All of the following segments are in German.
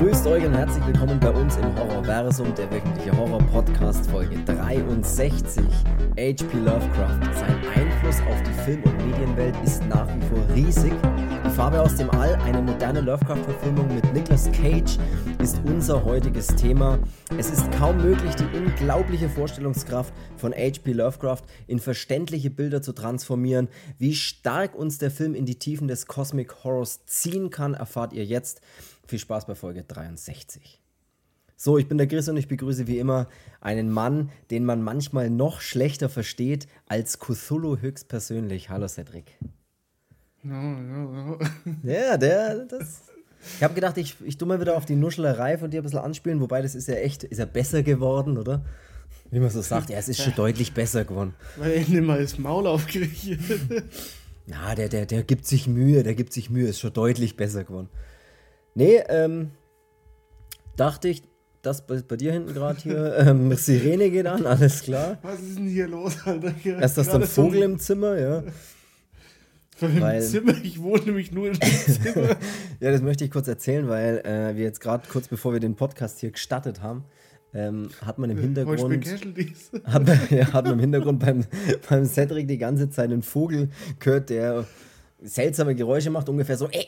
Grüßt euch und herzlich willkommen bei uns im Horrorversum, der wöchentliche Horror-Podcast Folge 63. H.P. Lovecraft. Sein Einfluss auf die Film- und Medienwelt ist nach wie vor riesig. Die Farbe aus dem All, eine moderne Lovecraft-Verfilmung mit Nicolas Cage, ist unser heutiges Thema. Es ist kaum möglich, die unglaubliche Vorstellungskraft von H.P. Lovecraft in verständliche Bilder zu transformieren. Wie stark uns der Film in die Tiefen des Cosmic Horrors ziehen kann, erfahrt ihr jetzt. Viel Spaß bei Folge 63. So, ich bin der Chris und ich begrüße wie immer einen Mann, den man manchmal noch schlechter versteht als Cthulhu höchstpersönlich. Hallo Cedric. No, no, no. Ja, der, das. Ich habe gedacht, ich, ich tu mal wieder auf die Nuschelerei von dir ein bisschen anspielen, wobei das ist ja echt, ist ja besser geworden, oder? Wie man so sagt, ja, es ist schon deutlich besser geworden. Weil er nicht mal das Maul aufkriegt. Na, der, der, der gibt sich Mühe, der gibt sich Mühe, ist schon deutlich besser geworden. Nee, ähm, dachte ich, das bei, bei dir hinten gerade hier, ähm, Sirene geht an, alles klar. Was ist denn hier los, Alter? Erst das dann Vogel im Zimmer, ja. Im weil- Zimmer, ich wohne nämlich nur im Zimmer. Ja, das möchte ich kurz erzählen, weil äh, wir jetzt gerade kurz bevor wir den Podcast hier gestartet haben, ähm, hat man im Hintergrund, hat man, ja, hat man im Hintergrund beim, beim Cedric die ganze Zeit einen Vogel gehört, der seltsame Geräusche macht, ungefähr so. äh,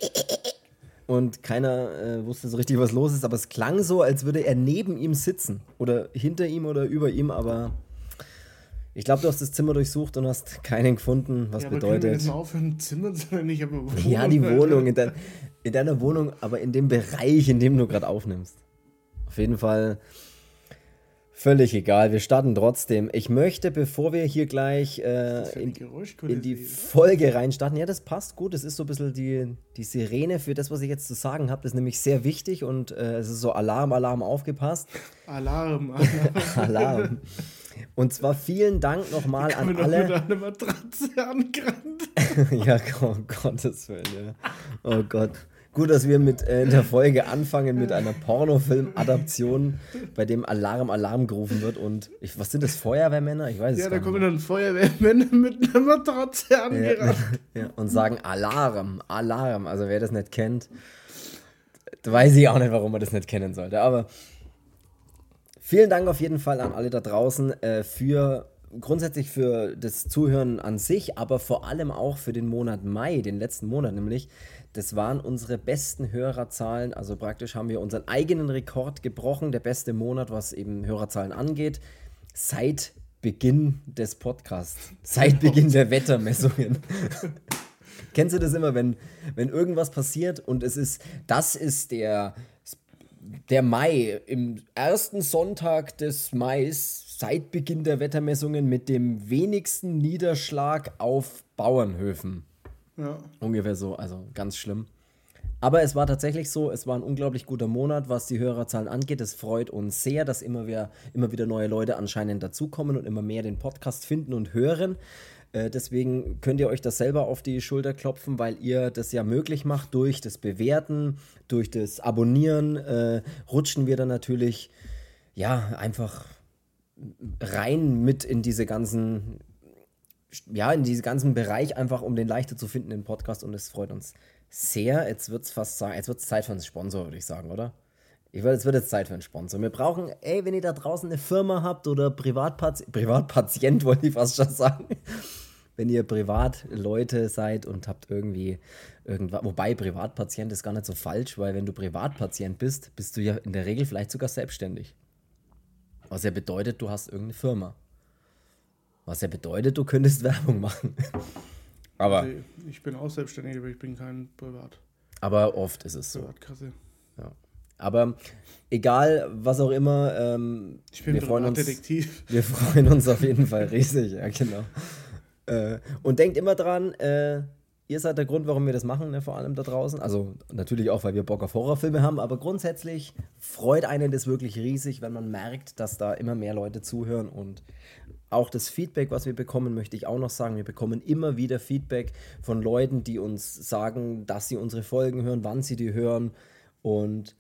Und keiner äh, wusste so richtig, was los ist, aber es klang so, als würde er neben ihm sitzen. Oder hinter ihm oder über ihm, aber ich glaube, du hast das Zimmer durchsucht und hast keinen gefunden, was ja, aber können wir bedeutet. jetzt mal aufhören, Zimmer zu nennen? Ich habe eine Wohnung. Ja, die. Wohnung, in, dein, in deiner Wohnung, aber in dem Bereich, in dem du gerade aufnimmst. Auf jeden Fall völlig egal. Wir starten trotzdem. Ich möchte, bevor wir hier gleich äh, in, in die? Folge reinstarten, ja, das passt gut. Das ist so ein bisschen die, die Sirene für das, was ich jetzt zu sagen habe. Das ist nämlich sehr wichtig und äh, es ist so Alarm, Alarm, aufgepasst. Alarm, Alarm. Alarm. Und zwar vielen Dank nochmal an doch mit alle. einer Matratze angerannt. ja, oh Gottes Willen, ja. Oh Gott. Gut, dass wir mit äh, in der Folge anfangen mit einer Pornofilm-Adaption, bei dem Alarm, Alarm gerufen wird. Und ich, was sind das, Feuerwehrmänner? Ich weiß es Ja, da gar kommen nicht. dann Feuerwehrmänner mit einer Matratze Ja, angerannt. ja, und sagen Alarm, Alarm. Also wer das nicht kennt, weiß ich auch nicht, warum man das nicht kennen sollte. Aber vielen Dank auf jeden Fall an alle da draußen äh, für grundsätzlich für das Zuhören an sich, aber vor allem auch für den Monat Mai, den letzten Monat nämlich. Das waren unsere besten Hörerzahlen. Also praktisch haben wir unseren eigenen Rekord gebrochen, der beste Monat, was eben Hörerzahlen angeht, seit Beginn des Podcasts, seit Beginn der Wettermessungen. Kennst du das immer, wenn, wenn irgendwas passiert und es ist, das ist der, der Mai, im ersten Sonntag des Mais, seit Beginn der Wettermessungen, mit dem wenigsten Niederschlag auf Bauernhöfen. Ja. Ungefähr so, also ganz schlimm. Aber es war tatsächlich so, es war ein unglaublich guter Monat, was die Hörerzahlen angeht. Es freut uns sehr, dass immer wieder, immer wieder neue Leute anscheinend dazukommen und immer mehr den Podcast finden und hören. Äh, deswegen könnt ihr euch das selber auf die Schulter klopfen, weil ihr das ja möglich macht durch das Bewerten, durch das Abonnieren. Äh, rutschen wir dann natürlich, ja, einfach rein mit in diese ganzen ja, in diesen ganzen Bereich einfach, um den leichter zu finden, den Podcast. Und es freut uns sehr. Jetzt wird es fast sagen, jetzt wird es Zeit für einen Sponsor, würde ich sagen, oder? Ich würde, es wird jetzt Zeit für einen Sponsor. Wir brauchen, ey, wenn ihr da draußen eine Firma habt oder Privatpatient, Privatpatient wollte ich fast schon sagen. Wenn ihr Privatleute seid und habt irgendwie irgendwas, wobei Privatpatient ist gar nicht so falsch, weil wenn du Privatpatient bist, bist du ja in der Regel vielleicht sogar selbstständig. Was ja bedeutet, du hast irgendeine Firma. Was ja bedeutet, du könntest Werbung machen. aber, Also, Ich bin auch selbstständig, aber ich bin kein Privat. aber oft ist es so. Privatkasse. Aber egal, was auch immer, ähm, Ich bin wir, freuen uns, Privatdetektiv. wir freuen uns auf jeden Fall riesig. Ja, genau. Äh, und denkt immer dran, äh, ihr seid der Grund, warum wir das machen, ne, vor allem da draußen. Also natürlich auch, weil wir Bock auf Horrorfilme haben, aber grundsätzlich freut einen das wirklich riesig, wenn man merkt, dass da immer mehr Leute zuhören und auch das Feedback, was wir bekommen, möchte ich auch noch sagen. Wir bekommen immer wieder Feedback von Leuten, die uns sagen, dass sie unsere Folgen hören, wann sie die hören. Und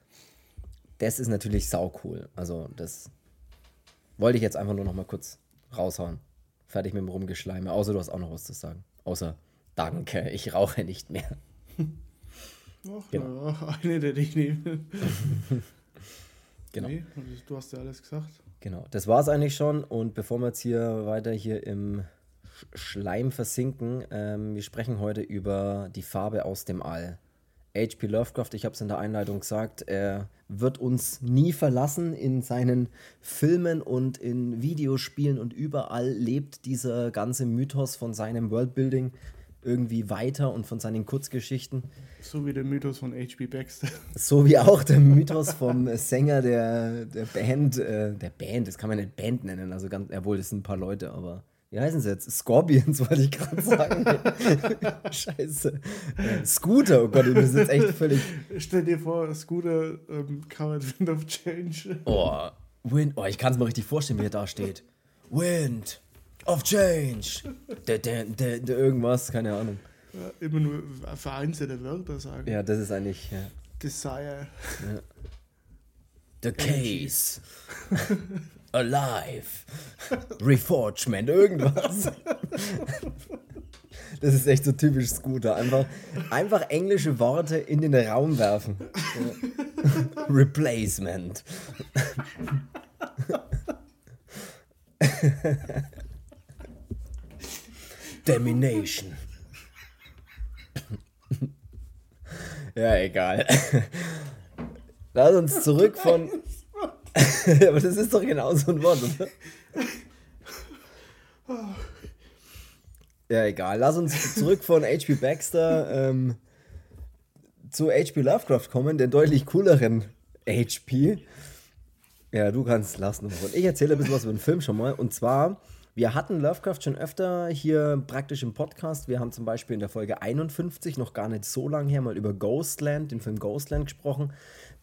das ist natürlich sau cool. Also, das wollte ich jetzt einfach nur noch mal kurz raushauen. Fertig mit dem Rumgeschleime. Außer du hast auch noch was zu sagen. Außer Danke, ich rauche nicht mehr. Ach, Genau. na, eine, der dich nehmen. Genau. Nee, du hast ja alles gesagt. Genau, das war es eigentlich schon. Und bevor wir jetzt hier weiter hier im Sch- Schleim versinken, ähm, wir sprechen heute über die Farbe aus dem All. H.P. Lovecraft, ich habe es in der Einleitung gesagt, er wird uns nie verlassen in seinen Filmen und in Videospielen und überall lebt dieser ganze Mythos von seinem Worldbuilding irgendwie weiter und von seinen Kurzgeschichten. So wie der Mythos von H.P. Baxter. So wie auch der Mythos vom Sänger der, der Band, äh, der Band, das kann man nicht Band nennen, also ganz, jawohl, das sind ein paar Leute, aber wie heißen sie jetzt? Scorpions, wollte ich gerade sagen. Scheiße. Äh, Scooter, oh Gott, ich bin jetzt echt völlig. Stell dir vor, Scooter ähm, Covered Wind of Change. Oh, Wind, oh, ich kann es mir richtig vorstellen, wie er da steht. Wind of Change. Der, der, der, der irgendwas, keine Ahnung. Ja, immer nur vereinzelte Wörter sagen. Ja, das ist eigentlich ja. Desire. The Case. Alive. Reforgement, irgendwas. Das ist echt so typisch Scooter. Einfach, einfach englische Worte in den Raum werfen. Ja. Replacement. Domination. Ja, egal. Lass uns zurück von. Aber das ist doch genau so ein Wort, oder? Ja, egal. Lass uns zurück von H.P. Baxter ähm, zu H.P. Lovecraft kommen, den deutlich cooleren H.P. Ja, du kannst lassen. Und ich erzähle ein bisschen was über den Film schon mal. Und zwar, wir hatten Lovecraft schon öfter hier praktisch im Podcast. Wir haben zum Beispiel in der Folge 51, noch gar nicht so lange her, mal über Ghostland, den Film Ghostland gesprochen.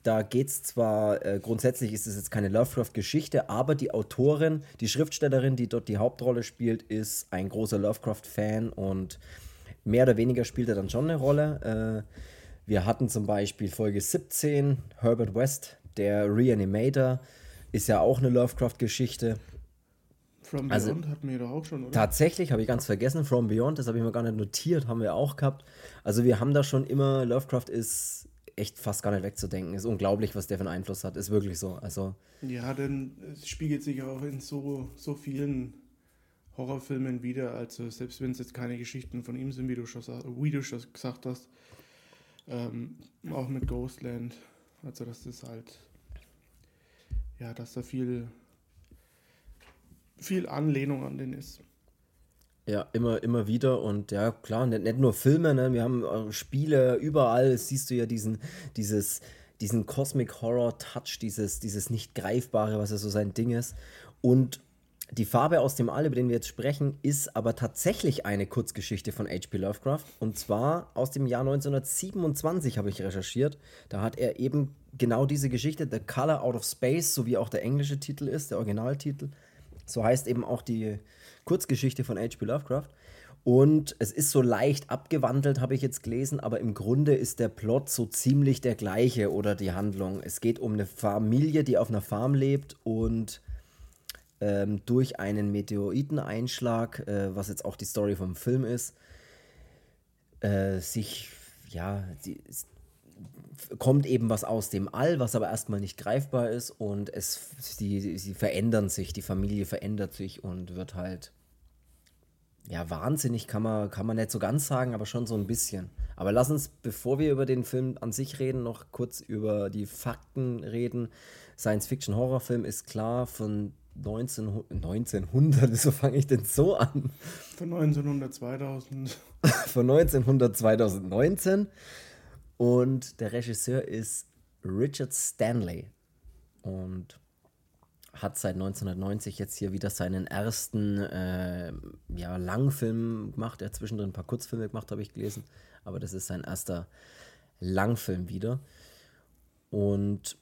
Da geht es zwar, äh, grundsätzlich ist es jetzt keine Lovecraft-Geschichte, aber die Autorin, die Schriftstellerin, die dort die Hauptrolle spielt, ist ein großer Lovecraft-Fan und mehr oder weniger spielt er dann schon eine Rolle. Äh, wir hatten zum Beispiel Folge 17, Herbert West, der Reanimator, ist ja auch eine Lovecraft-Geschichte. From Also- Beyond hatten wir doch auch schon, oder? Tatsächlich, habe ich ganz vergessen, From Beyond, das habe ich mir gar nicht notiert, haben wir auch gehabt. Also wir haben da schon immer, Lovecraft ist echt fast gar nicht wegzudenken. Ist unglaublich, was der für einen Einfluss hat. Ist wirklich so. Also, Ja, denn es spiegelt sich auch in so, so vielen Horrorfilmen wieder. Also selbst wenn es jetzt keine Geschichten von ihm sind, wie du schon, wie du schon gesagt hast, ähm, auch mit Ghostland. Also das halt, ja, dass da viel, viel Anlehnung an den ist. ja, immer, immer wieder. Und ja, klar, nicht, nicht nur Filme, ne? wir haben äh, Spiele, überall siehst du ja diesen, dieses, diesen Cosmic Horror Touch, dieses, dieses nicht greifbare, was ja so sein Ding ist. Und die Farbe aus dem All, über den wir jetzt sprechen, ist aber tatsächlich eine Kurzgeschichte von H.P. Lovecraft. Und zwar aus dem Jahr 1927 habe ich recherchiert. Da hat er eben genau diese Geschichte, The Color Out of Space, so wie auch der englische Titel ist, der Originaltitel. So heißt eben auch die Kurzgeschichte von H.P. Lovecraft. Und es ist so leicht abgewandelt, habe ich jetzt gelesen, aber im Grunde ist der Plot so ziemlich der gleiche oder die Handlung. Es geht um eine Familie, die auf einer Farm lebt und ähm, durch einen Meteoriteneinschlag, äh, was jetzt auch die Story vom Film ist, äh, sich, ja, die, kommt eben was aus dem All, was aber erstmal nicht greifbar ist und es, sie, sie verändern sich, die Familie verändert sich und wird halt, ja, wahnsinnig kann man, kann man nicht so ganz sagen, aber schon so ein bisschen. Aber lass uns, bevor wir über den Film an sich reden, noch kurz über die Fakten reden. Science-Fiction-Horrorfilm ist klar von 19, 1900, wieso fange ich denn so an? Von 1900, 2000. Von 1900, 2019. Und der Regisseur ist Richard Stanley. Und hat seit 1990 jetzt hier wieder seinen ersten äh, ja, Langfilm gemacht. Er hat zwischendrin ein paar Kurzfilme gemacht, habe ich gelesen. Aber das ist sein erster Langfilm wieder. Und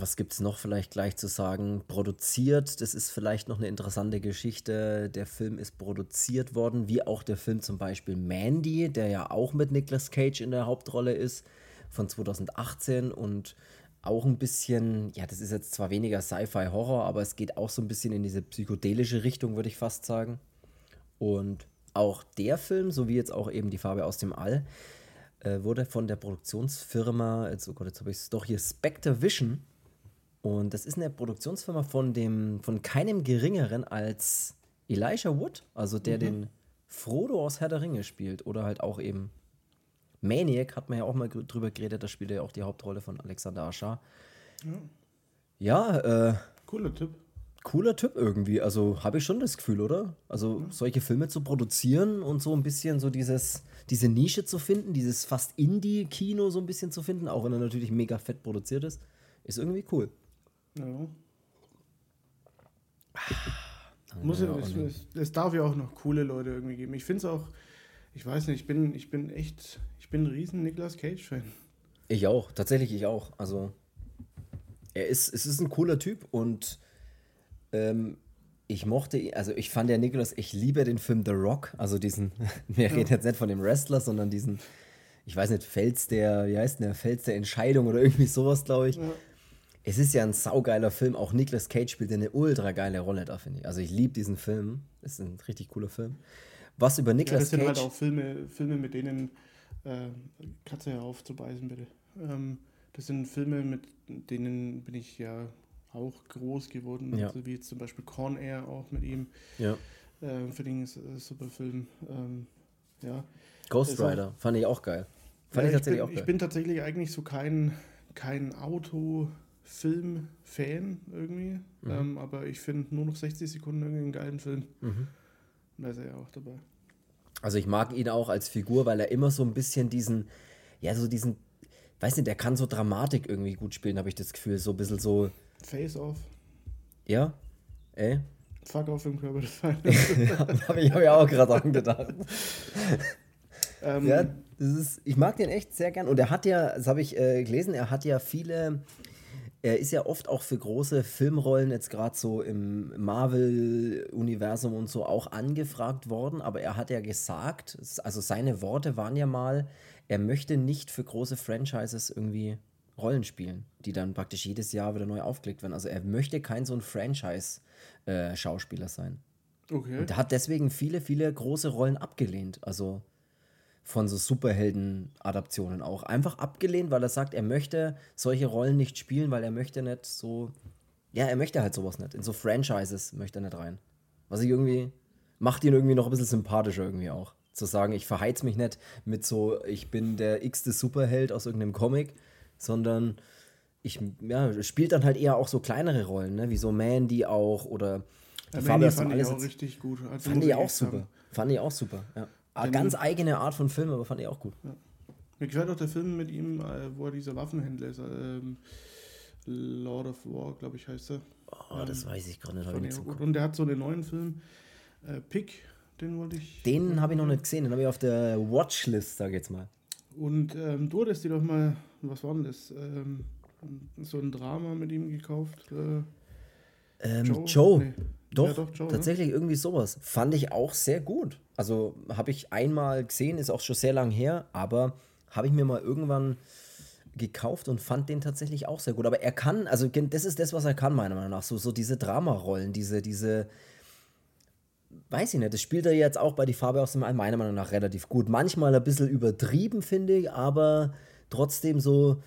was gibt es noch vielleicht gleich zu sagen? Produziert, das ist vielleicht noch eine interessante Geschichte. Der Film ist produziert worden, wie auch der Film zum Beispiel Mandy, der ja auch mit Nicolas Cage in der Hauptrolle ist, von 2018 und auch ein bisschen, ja, das ist jetzt zwar weniger Sci-Fi-Horror, aber es geht auch so ein bisschen in diese psychedelische Richtung, würde ich fast sagen. Und auch der Film, so wie jetzt auch eben die Farbe aus dem All, äh, wurde von der Produktionsfirma, jetzt, oh Gott, jetzt habe ich es doch hier, Spectre Vision. Und das ist eine Produktionsfirma von dem, von keinem geringeren als Elijah Wood, also der mhm. den Frodo aus Herr der Ringe spielt. Oder halt auch eben Maniac, hat man ja auch mal drüber geredet, da spielt er ja auch die Hauptrolle von Alexander Aschar. Ja, ja äh, cooler Typ. Cooler Typ irgendwie. Also habe ich schon das Gefühl, oder? Also ja. solche Filme zu produzieren und so ein bisschen so dieses, diese Nische zu finden, dieses fast Indie-Kino so ein bisschen zu finden, auch wenn er natürlich mega fett produziert ist, ist irgendwie cool. Ja. Muss ja, es, es, es, darf ja auch noch coole Leute irgendwie geben. Ich finde es auch, ich weiß nicht, ich bin, ich bin echt, ich bin ein riesen Nicolas Cage-Fan. Ich auch, tatsächlich ich auch. Also er ist, es ist ein cooler Typ und ähm, ich mochte, also ich fand der Nicolas, ich liebe den Film The Rock, also diesen, wir ja. reden jetzt nicht von dem Wrestler, sondern diesen, ich weiß nicht, Fels der, wie heißt der, Fels der Entscheidung oder irgendwie sowas, glaube ich. Ja. Es ist ja ein saugeiler Film, auch Nicolas Cage spielt eine ultra geile Rolle da, finde ich. Also ich liebe diesen Film, ist ein richtig cooler Film. Was über Nicolas Cage... Ja, das sind halt auch Filme, Filme mit denen, äh, Katze ja aufzubeißen, bitte. Ähm, das sind Filme, mit denen bin ich ja auch groß geworden, ja. also wie jetzt zum Beispiel Corn Air auch mit ihm. Ja. Äh, Finde ich ein super Film. Ähm, ja. Ghost Rider, fand ich auch geil. Fand ja, ich tatsächlich ich bin, auch geil. Ich bin tatsächlich eigentlich so kein, kein Auto-Film-Fan irgendwie, mhm. ähm, aber ich finde nur noch 60 Sekunden irgendwie einen geilen Film. Mhm. Und da ist er ja auch dabei. Also ich mag ihn auch als Figur, weil er immer so ein bisschen diesen, ja, so diesen, weiß nicht, der kann so Dramatik irgendwie gut spielen, habe ich das Gefühl. So ein bisschen so Face Off. Ja? Ey? Fuck off im Körper des Feindes. ja, habe ich, hab ich auch gerade angedacht. ähm, ja, das ist, ich mag den echt sehr gern. Und er hat ja, das habe ich äh, gelesen, er hat ja viele, er ist ja oft auch für große Filmrollen, jetzt gerade so im Marvel-Universum und so, auch angefragt worden. Aber er hat ja gesagt, also seine Worte waren ja mal, er möchte nicht für große Franchises irgendwie Rollen spielen, die dann praktisch jedes Jahr wieder neu aufgelegt werden. Also er möchte kein so ein Franchise-Schauspieler äh, sein. Okay. Und er hat deswegen viele, viele große Rollen abgelehnt. Also von so Superhelden-Adaptionen auch. Einfach abgelehnt, weil er sagt, er möchte solche Rollen nicht spielen, weil er möchte nicht so. Ja, er möchte halt sowas nicht. In so Franchises möchte er nicht rein. Was ich irgendwie. Macht ihn irgendwie noch ein bisschen sympathischer irgendwie auch. Zu sagen, ich verheiz mich nicht mit so, ich bin der x-te Superheld aus irgendeinem Comic, sondern ich ja, spielt dann halt eher auch so kleinere Rollen, ne? wie so Mandy auch oder ja, Mandy fand ich auch richtig gut. Also fand ich auch super. Haben. Fand ich auch super, ja. Den ganz eigene Art von Film, aber fand ich auch gut. Ja. Mir gefällt auch der Film mit ihm, äh, wo er dieser Waffenhändler ist. Ähm, Lord of War, glaube ich, heißt er. Oh, das ähm, weiß ich gerade nicht. nicht Und der hat so einen neuen Film, äh, Pick, den wollte ich. Den habe ich noch nicht gesehen, den habe ich auf der Watchlist, sag ich jetzt mal. Und ähm, du hattest dir doch mal was war denn das? Ähm, so ein Drama mit ihm gekauft? Äh, ähm, Joe? Joe. Nee. Doch, ja, doch Joe, ne? tatsächlich ne? irgendwie sowas. Fand ich auch sehr gut. Also habe ich einmal gesehen, ist auch schon sehr lang her, aber habe ich mir mal irgendwann gekauft und fand den tatsächlich auch sehr gut. Aber er kann, also das ist das, was er kann, meiner Meinung nach. So, so diese Dramarollen, diese, diese, weiß ich nicht, das spielt er jetzt auch bei Die Farbe aus dem All meiner Meinung nach relativ gut. Manchmal ein bisschen übertrieben, finde ich, aber trotzdem so,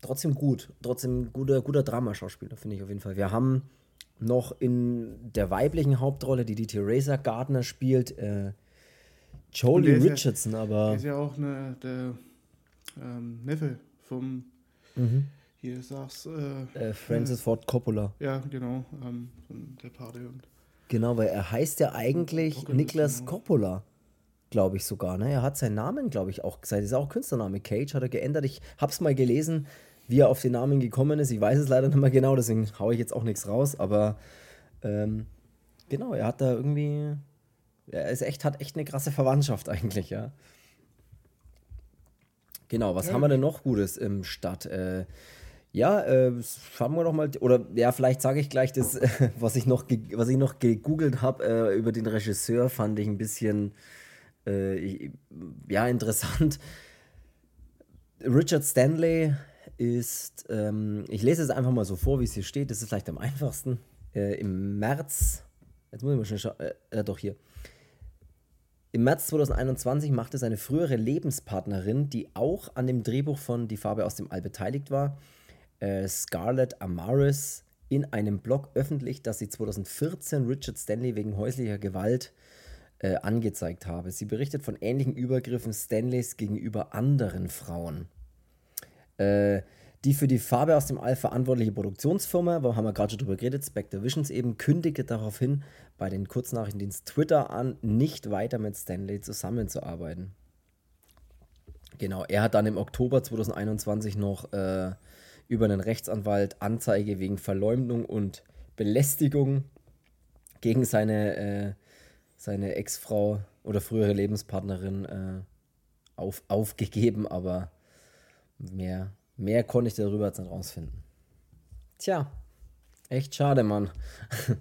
trotzdem gut. Trotzdem guter, guter Dramaschauspieler, finde ich auf jeden Fall. Wir haben noch in der weiblichen Hauptrolle, die die Theresa Gardner spielt, äh, Jolie Richardson, ja, aber. Der ist ja auch eine, der ähm, Neffe vom. Mhm. Hier sag's. Äh, äh, Francis Ford Coppola. Ja, genau. Ähm, der Pate und. Genau, weil er heißt ja eigentlich Niklas Coppola glaube ich sogar. Ne? Er hat seinen Namen, glaube ich, auch gesagt. Das ist auch Künstlername. Cage hat er geändert. Ich habe es mal gelesen, wie er auf den Namen gekommen ist. Ich weiß es leider nicht mehr genau, deswegen haue ich jetzt auch nichts raus. Aber ähm, genau, er hat da irgendwie. Er ist echt, hat echt eine krasse Verwandtschaft eigentlich, ja. Genau, was ja. haben wir denn noch Gutes im Stadt? Äh, ja, äh, schauen wir doch mal, oder ja, vielleicht sage ich gleich das, was ich noch, was ich noch gegoogelt habe äh, über den Regisseur, fand ich ein bisschen äh, ja, interessant. Richard Stanley ist, ähm, ich lese es einfach mal so vor, wie es hier steht, das ist vielleicht am einfachsten. Äh, Im März, jetzt muss ich mal schnell schauen, äh, äh doch hier. Im März 2021 machte seine frühere Lebenspartnerin, die auch an dem Drehbuch von Die Farbe aus dem All beteiligt war, äh, Scarlett Amaris, in einem Blog öffentlich, dass sie 2014 Richard Stanley wegen häuslicher Gewalt äh, angezeigt habe. Sie berichtet von ähnlichen Übergriffen Stanleys gegenüber anderen Frauen. Äh, die für die Farbe aus dem All verantwortliche Produktionsfirma, wo haben wir gerade schon drüber geredet, Spectre Visions eben, kündigte daraufhin bei den Kurznachrichtendienst Twitter an, nicht weiter mit Stanley zusammenzuarbeiten. Genau, er hat dann im Oktober 2021 noch äh, über einen Rechtsanwalt Anzeige wegen Verleumdung und Belästigung gegen seine, äh, seine Ex-Frau oder frühere Lebenspartnerin äh, auf, aufgegeben, aber mehr Mehr konnte ich darüber jetzt nicht rausfinden. Tja, echt schade, Mann.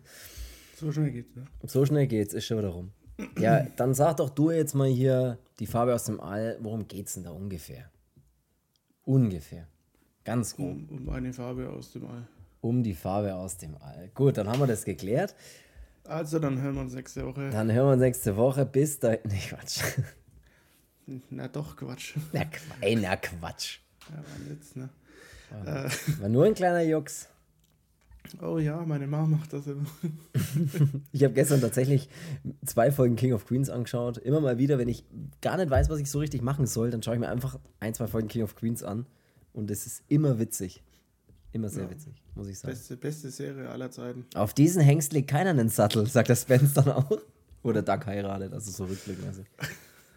So schnell geht's, ne? So schnell geht's, ist schon wieder rum. Ja, dann sag doch du jetzt mal hier die Farbe aus dem All. Worum geht's denn da ungefähr? Ungefähr. Ganz grob. Um, um eine Farbe aus dem All. Um die Farbe aus dem All. Gut, dann haben wir das geklärt. Also, dann hören wir uns nächste Woche. Dann hören wir uns nächste Woche. Bis dahin. Nee, Quatsch. Na doch, Quatsch. Na, ey, na Quatsch. Ja, war jetzt, ne? War, äh, war nur ein kleiner Jux. Oh ja, meine Mama macht das immer. ich habe gestern tatsächlich zwei Folgen King of Queens angeschaut. Immer mal wieder, wenn ich gar nicht weiß, was ich so richtig machen soll, dann schaue ich mir einfach ein, zwei Folgen King of Queens an. Und es ist immer witzig. Immer sehr ja. witzig, muss ich sagen. Beste, beste Serie aller Zeiten. Auf diesen Hengst legt keiner einen Sattel, sagt der Spence dann auch. Oder Doug heiratet, also so rückblickmäßig.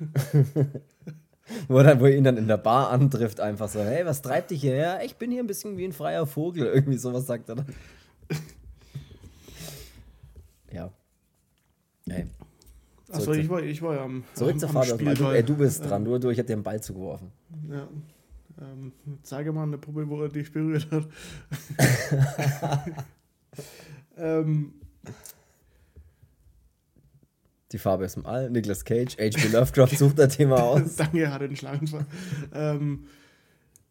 wo, dann, wo ihn dann in der Bar antrifft, einfach so, hey, was treibt dich hierher? Ich bin hier ein bisschen wie ein freier Vogel. Irgendwie sowas sagt er dann. ja. Hey. Achso, ich war, ich war ja am. Zurück zur Fahrt. Du, ey, du bist dran, du, du ich hab dir den Ball zugeworfen. Ja. Ähm, zeige mal eine Puppe, wo er dich berührt hat. ähm, die Farbe ist im All, Nicolas Cage, H.P. Lovecraft sucht das Thema aus. Danke, hat den Schlangenfall. ähm,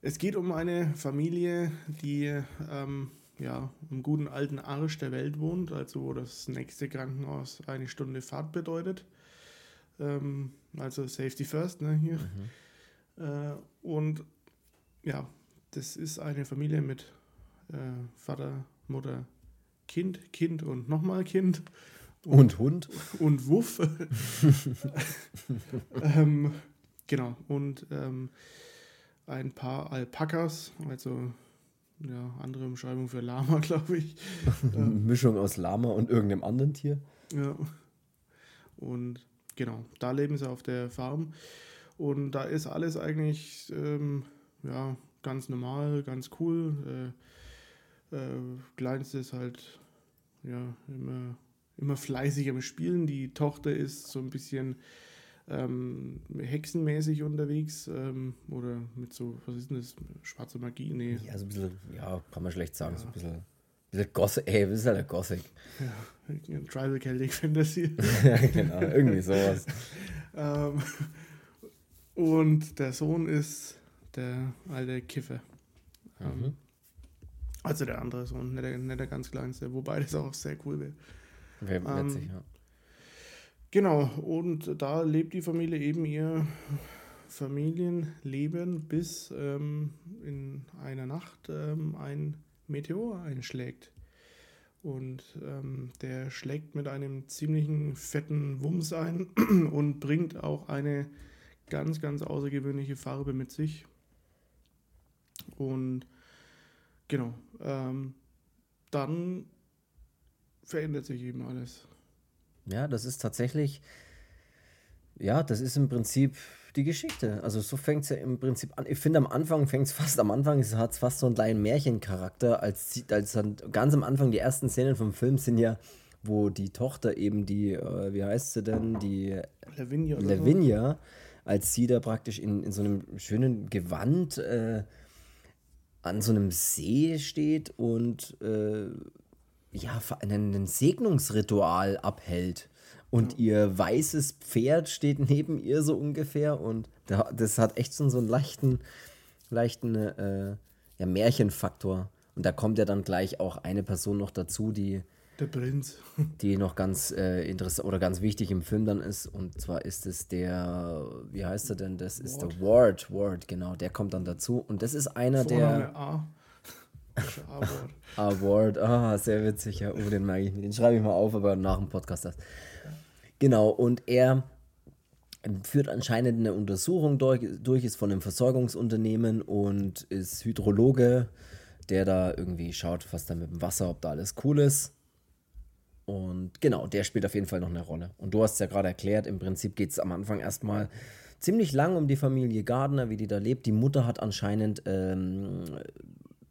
es geht um eine Familie, die ähm, ja, im guten alten Arsch der Welt wohnt, also wo das nächste Krankenhaus eine Stunde Fahrt bedeutet. Ähm, also Safety First, ne, hier. Mhm. Äh, und ja, das ist eine Familie mit äh, Vater, Mutter, Kind, Kind und nochmal Kind. Und Hund. Und Wuff. ähm, genau. Und ähm, ein paar Alpakas, also ja, andere Umschreibung für Lama, glaube ich. ähm, Mischung aus Lama und irgendeinem anderen Tier. Ja. Und genau, da leben sie auf der Farm. Und da ist alles eigentlich ähm, ja, ganz normal, ganz cool. Äh, äh, Kleinste ist halt ja immer immer fleißig am Spielen. Die Tochter ist so ein bisschen ähm, hexenmäßig unterwegs ähm, oder mit so, was ist denn das, schwarze Magie? Nee. Ja, so ein bisschen, ja, kann man schlecht sagen, ja. so ein bisschen, bisschen Gothic, ey, das ist halt ein Gothic. Ja, Tribal Celtic Fantasy. ja, genau, irgendwie sowas. ähm, und der Sohn ist der alte Kiffer. Mhm. Also der andere Sohn, nicht der, nicht der ganz kleinste, wobei das auch sehr cool wäre. Witzig, ähm, ja. Genau, und da lebt die Familie eben ihr Familienleben, bis ähm, in einer Nacht ähm, ein Meteor einschlägt. Und ähm, der schlägt mit einem ziemlichen fetten Wumms ein und bringt auch eine ganz, ganz außergewöhnliche Farbe mit sich. Und genau, ähm, dann verändert sich eben alles. Ja, das ist tatsächlich, ja, das ist im Prinzip die Geschichte. Also so fängt es ja im Prinzip an. Ich finde am Anfang fängt es fast am Anfang, es hat fast so einen kleinen Märchencharakter, als, als dann ganz am Anfang die ersten Szenen vom Film sind ja, wo die Tochter eben die, äh, wie heißt sie denn, die Lavinia, Lavinia so. als sie da praktisch in, in so einem schönen Gewand äh, an so einem See steht und äh, ja, ein Segnungsritual abhält. Und ihr weißes Pferd steht neben ihr so ungefähr. Und das hat echt so einen leichten, leichten äh, ja, Märchenfaktor. Und da kommt ja dann gleich auch eine Person noch dazu, die Der Prinz. Die noch ganz äh, interessant oder ganz wichtig im Film dann ist. Und zwar ist es der, wie heißt er denn? Das ist der Ward. Ward, genau. Der kommt dann dazu. Und das ist einer Vorname der. A. A-Wort. Award, ah, sehr witzig, ja. Oh, den mag ich. Den schreibe ich mal auf, aber nach dem Podcast das. Genau, und er führt anscheinend eine Untersuchung durch, durch, ist von einem Versorgungsunternehmen und ist Hydrologe, der da irgendwie schaut, was da mit dem Wasser, ob da alles cool ist. Und genau, der spielt auf jeden Fall noch eine Rolle. Und du hast es ja gerade erklärt, im Prinzip geht es am Anfang erstmal ziemlich lang um die Familie Gardner, wie die da lebt. Die Mutter hat anscheinend ähm,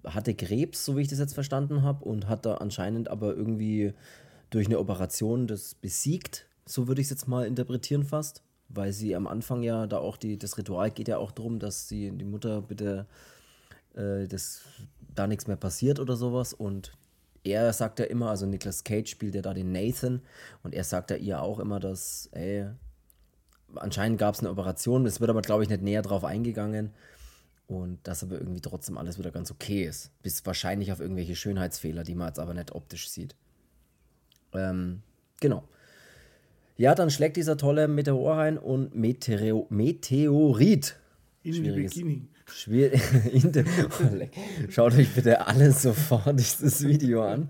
hatte Krebs, so wie ich das jetzt verstanden habe, und hat da anscheinend aber irgendwie durch eine Operation das besiegt. So würde ich es jetzt mal interpretieren fast, weil sie am Anfang ja da auch die, das Ritual geht ja auch darum, dass sie die Mutter bitte äh, das da nichts mehr passiert oder sowas. Und er sagt ja immer, also Nicolas Cage spielt ja da den Nathan und er sagt ja ihr auch immer, dass, ey, anscheinend gab es eine Operation, es wird aber, glaube ich, nicht näher drauf eingegangen und dass aber irgendwie trotzdem alles wieder ganz okay ist. Bis wahrscheinlich auf irgendwelche Schönheitsfehler, die man jetzt aber nicht optisch sieht. Ähm, genau. Ja, dann schlägt dieser tolle Meteor rein und Meteor Meteorit. In die Bikini. Schwierig. Schaut euch bitte alle sofort dieses Video an.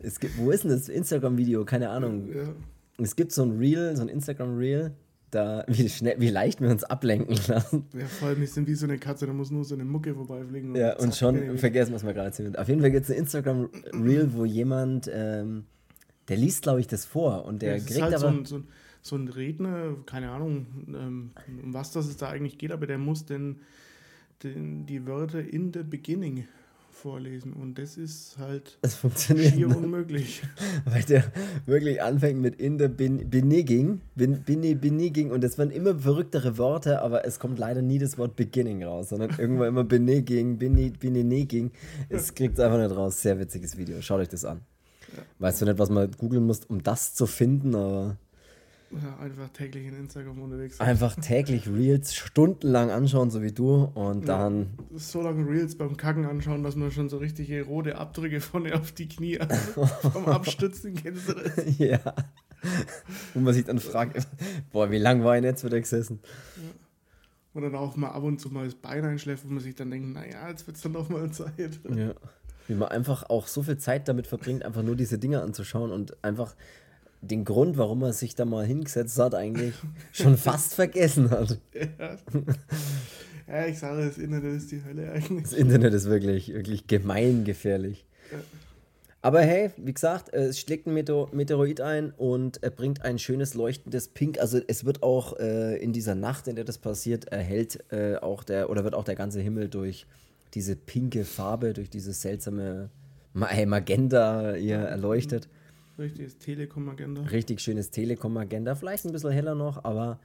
Es gibt, wo ist denn das Instagram-Video? Keine Ahnung. Ja. Es gibt so ein Reel, so ein Instagram-Reel, da, wie, schnell, wie leicht wir uns ablenken lassen. Ja, vor allem, wir sind wie so eine Katze, da muss nur so eine Mucke vorbeifliegen. Ja, und zack, schon vergessen, was wir gerade haben. Auf jeden Fall gibt es ein Instagram-Reel, wo jemand, ähm, der liest, glaube ich, das vor und der Ja, kriegt halt aber. so ein, so, ein, so ein Redner, keine Ahnung, ähm, um was das es da eigentlich geht, aber der muss den, den, die Wörter in the beginning vorlesen und das ist halt es funktioniert schier nicht, unmöglich. weil der wirklich anfängt mit in the bin, beginning, bin, bin, beginning und es werden immer verrücktere Worte, aber es kommt leider nie das Wort beginning raus, sondern irgendwann immer beginning, beginning. Es kriegt es einfach nicht raus. Sehr witziges Video. Schaut euch das an. Weißt du nicht, was man googeln muss, um das zu finden, aber Ja, einfach täglich in Instagram unterwegs. einfach täglich Reels stundenlang anschauen, so wie du, und Ja. dann so lange Reels beim Kacken anschauen, dass man schon so richtige rote Abdrücke vorne auf die Knie hat. vom Abstützen kennst du das? ja. Und man sich dann fragt, boah, wie lang war ich jetzt wieder gesessen? Und dann auch mal ab und zu mal das Bein einschläft, wo man sich dann denkt, naja, jetzt wird es dann doch mal Zeit. Ja. Wie man einfach auch so viel Zeit damit verbringt, einfach nur diese Dinge anzuschauen und einfach den Grund, warum er sich da mal hingesetzt hat, eigentlich schon fast vergessen hat. Ja. ja, ich sage, das Internet ist die Hölle eigentlich. Das Internet ist wirklich, wirklich gemeingefährlich. Ja. Aber hey, wie gesagt, es schlägt ein Meteor Meteoroid ein und er bringt ein schönes leuchtendes Pink. Also es wird auch äh, in dieser Nacht, in der das passiert, erhält äh, auch der oder wird auch der ganze Himmel durch diese pinke Farbe, durch dieses seltsame Ma Magenta hier erleuchtet. Richtiges Telekom-Agenda. Richtig schönes Telekom-Magenta, vielleicht ein bisschen heller noch, aber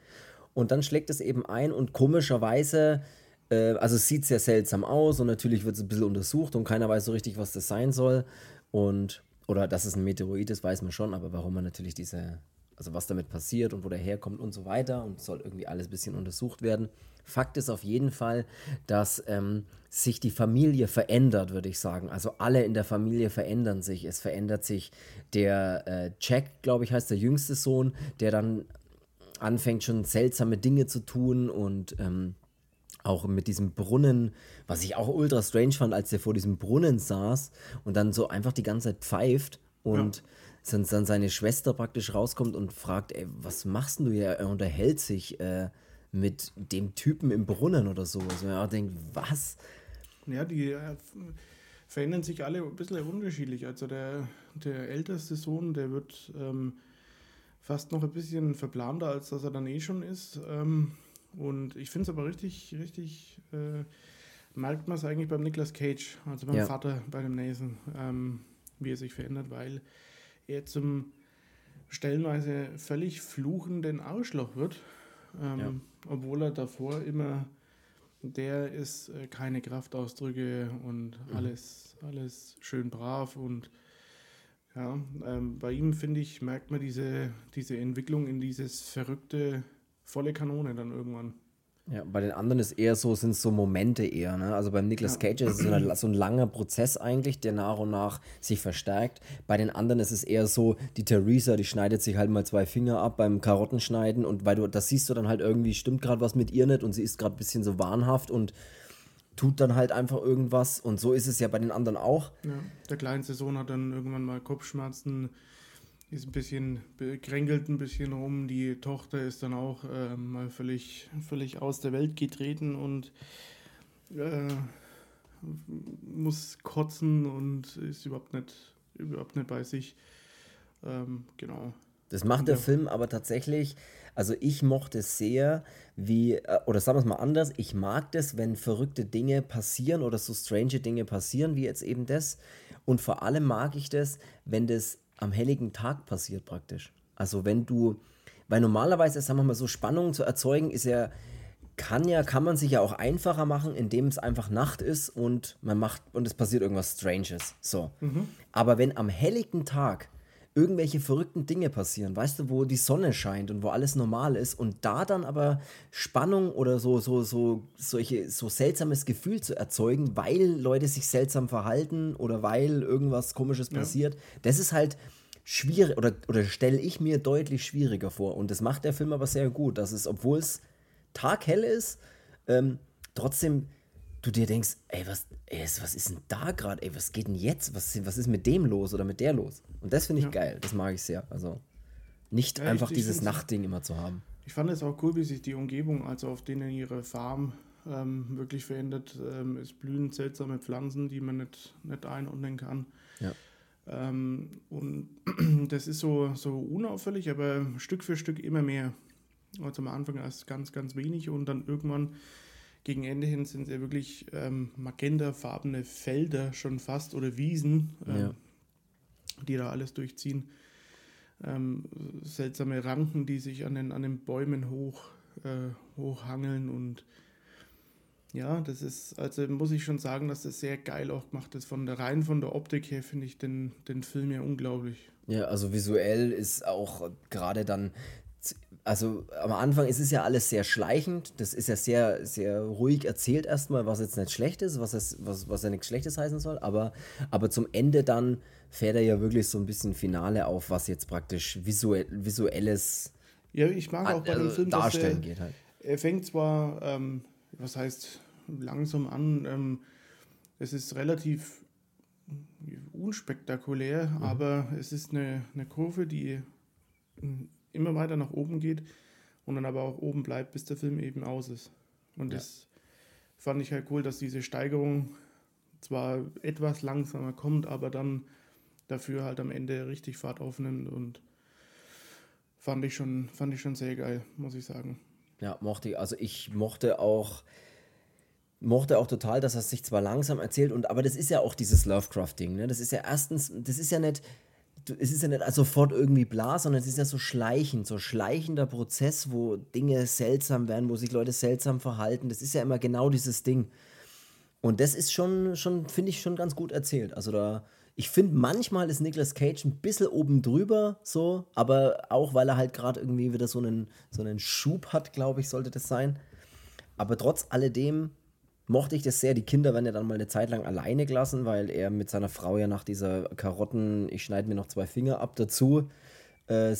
und dann schlägt es eben ein und komischerweise, äh, also es sieht sehr seltsam aus und natürlich wird es ein bisschen untersucht und keiner weiß so richtig, was das sein soll. Und, oder dass es ein Meteorit ist, weiß man schon, aber warum man natürlich diese, also was damit passiert und wo der herkommt und so weiter und soll irgendwie alles ein bisschen untersucht werden. Fakt ist auf jeden Fall, dass ähm, sich die Familie verändert, würde ich sagen. Also alle in der Familie verändern sich. Es verändert sich der äh, Jack, glaube ich, heißt der jüngste Sohn, der dann anfängt schon seltsame Dinge zu tun und ähm, auch mit diesem Brunnen, was ich auch ultra strange fand, als der vor diesem Brunnen saß und dann so einfach die ganze Zeit pfeift und dann, dann seine Schwester praktisch rauskommt und fragt, ey, was machst du hier? Er unterhält sich äh, mit dem Typen im Brunnen oder so. Also man auch denkt, was? Ja, die äh, verändern sich alle ein bisschen unterschiedlich. Also der, der älteste Sohn, der wird ähm, fast noch ein bisschen verplanter, als dass er dann eh schon ist. Ähm, und ich finde es aber richtig, richtig, äh, merkt man es eigentlich beim Nicolas Cage, also beim Ja. Vater, bei dem Nathan, ähm, wie er sich verändert, weil er zum stellenweise völlig fluchenden Arschloch wird, ähm, Ja. Obwohl er davor immer der ist äh, keine Kraftausdrücke und Mhm. alles, alles schön brav und ja, ähm, bei ihm finde ich, merkt man diese, diese Entwicklung in dieses verrückte, volle Kanone dann irgendwann. Ja, bei den anderen ist eher so, sind so Momente eher, ne? Also beim Nicolas Cage ist es so, eine, so ein langer Prozess eigentlich, der nach und nach sich verstärkt. Bei den anderen ist es eher so, die Theresa, die schneidet sich halt mal zwei Finger ab beim Karottenschneiden und weil du, das siehst du dann halt irgendwie, stimmt gerade was mit ihr nicht und sie ist gerade ein bisschen so wahnhaft und tut dann halt einfach irgendwas und so ist es ja bei den anderen auch. Ja, der kleinste Sohn hat dann irgendwann mal Kopfschmerzen, ist ein bisschen kränkelt ein bisschen rum. Die Tochter ist dann auch äh, mal völlig, völlig aus der Welt getreten und äh, muss kotzen und ist überhaupt nicht, überhaupt nicht bei sich. Ähm, genau. Das macht der ja. Film aber tatsächlich, also ich mochte sehr, wie, äh, oder sagen wir es mal anders, ich mag das, wenn verrückte Dinge passieren oder so strange Dinge passieren, wie jetzt eben das. Und vor allem mag ich das, wenn das am helligen Tag passiert praktisch. Also wenn du, weil normalerweise, sagen wir mal so, Spannung zu erzeugen, ist ja, kann ja, kann man sich ja auch einfacher machen, indem es einfach Nacht ist und man macht, und es passiert irgendwas Stranges. So. Mhm. Aber wenn am helligen Tag irgendwelche verrückten Dinge passieren, weißt du, wo die Sonne scheint und wo alles normal ist und da dann aber Spannung oder so, so, so, solche, so seltsames Gefühl zu erzeugen, weil Leute sich seltsam verhalten oder weil irgendwas komisches passiert, ja. das ist halt schwierig oder, oder stelle ich mir deutlich schwieriger vor. Und das macht der Film aber sehr gut, dass es, obwohl es taghell ist, ähm, trotzdem du dir denkst, ey, was, ey, was ist denn da gerade? Ey, was geht denn jetzt? Was, was ist mit dem los oder mit der los? Und das finde ich ja. geil. Das mag ich sehr. Also nicht ja, einfach ich, dieses Nachtding immer zu haben. Ich fand es auch cool, wie sich die Umgebung, also auf denen ihre Farm ähm, wirklich verändert. Ähm, es blühen seltsame Pflanzen, die man nicht, nicht einordnen kann. Ja. Ähm, und das ist so, so unauffällig, aber Stück für Stück immer mehr. Also am Anfang erst ganz, ganz wenig und dann irgendwann gegen Ende hin sind es ja wirklich ähm, magentafarbene Felder schon fast oder Wiesen, ähm, ja. Die da alles durchziehen. Ähm, seltsame Ranken, die sich an den, an den Bäumen hoch, äh, hochhangeln und ja, das ist, also muss ich schon sagen, dass das sehr geil auch gemacht ist. Von der rein von der Optik her finde ich den, den Film ja unglaublich. Ja, also visuell ist auch gerade dann also am Anfang ist es ja alles sehr schleichend. Das ist ja sehr, sehr ruhig erzählt erstmal, was jetzt nicht schlecht ist, was, es, was, was ja nichts Schlechtes heißen soll. Aber, aber zum Ende dann fährt er ja wirklich so ein bisschen Finale auf, was jetzt praktisch visuell, visuelles ja, ich mag auch bei dem also Film, darstellen er, geht halt. Er fängt zwar, ähm, was heißt, langsam an. Ähm, es ist relativ unspektakulär, mhm. aber es ist eine, eine Kurve, die immer weiter nach oben geht und dann aber auch oben bleibt, bis der Film eben aus ist. Und ja. das fand ich halt cool, dass diese Steigerung zwar etwas langsamer kommt, aber dann dafür halt am Ende richtig Fahrt aufnimmt und fand ich schon, fand ich schon sehr geil, muss ich sagen. Ja, mochte ich. Also ich mochte auch, mochte auch total, dass er sich zwar langsam erzählt, und aber das ist ja auch dieses Lovecraft-Ding, ne? Das ist ja erstens, das ist ja nicht, es ist ja nicht sofort irgendwie bla, sondern es ist ja so schleichend, so schleichender Prozess, wo Dinge seltsam werden, wo sich Leute seltsam verhalten. Das ist ja immer genau dieses Ding. Und das ist schon, schon finde ich, schon ganz gut erzählt. Also da, ich finde, manchmal ist Nicolas Cage ein bisschen oben drüber, so, aber auch, weil er halt gerade irgendwie wieder so einen, so einen Schub hat, glaube ich, sollte das sein. Aber trotz alledem mochte ich das sehr. Die Kinder werden ja dann mal eine Zeit lang alleine gelassen, weil er mit seiner Frau ja nach dieser Karotten, ich schneide mir noch zwei Finger ab dazu, äh, äh,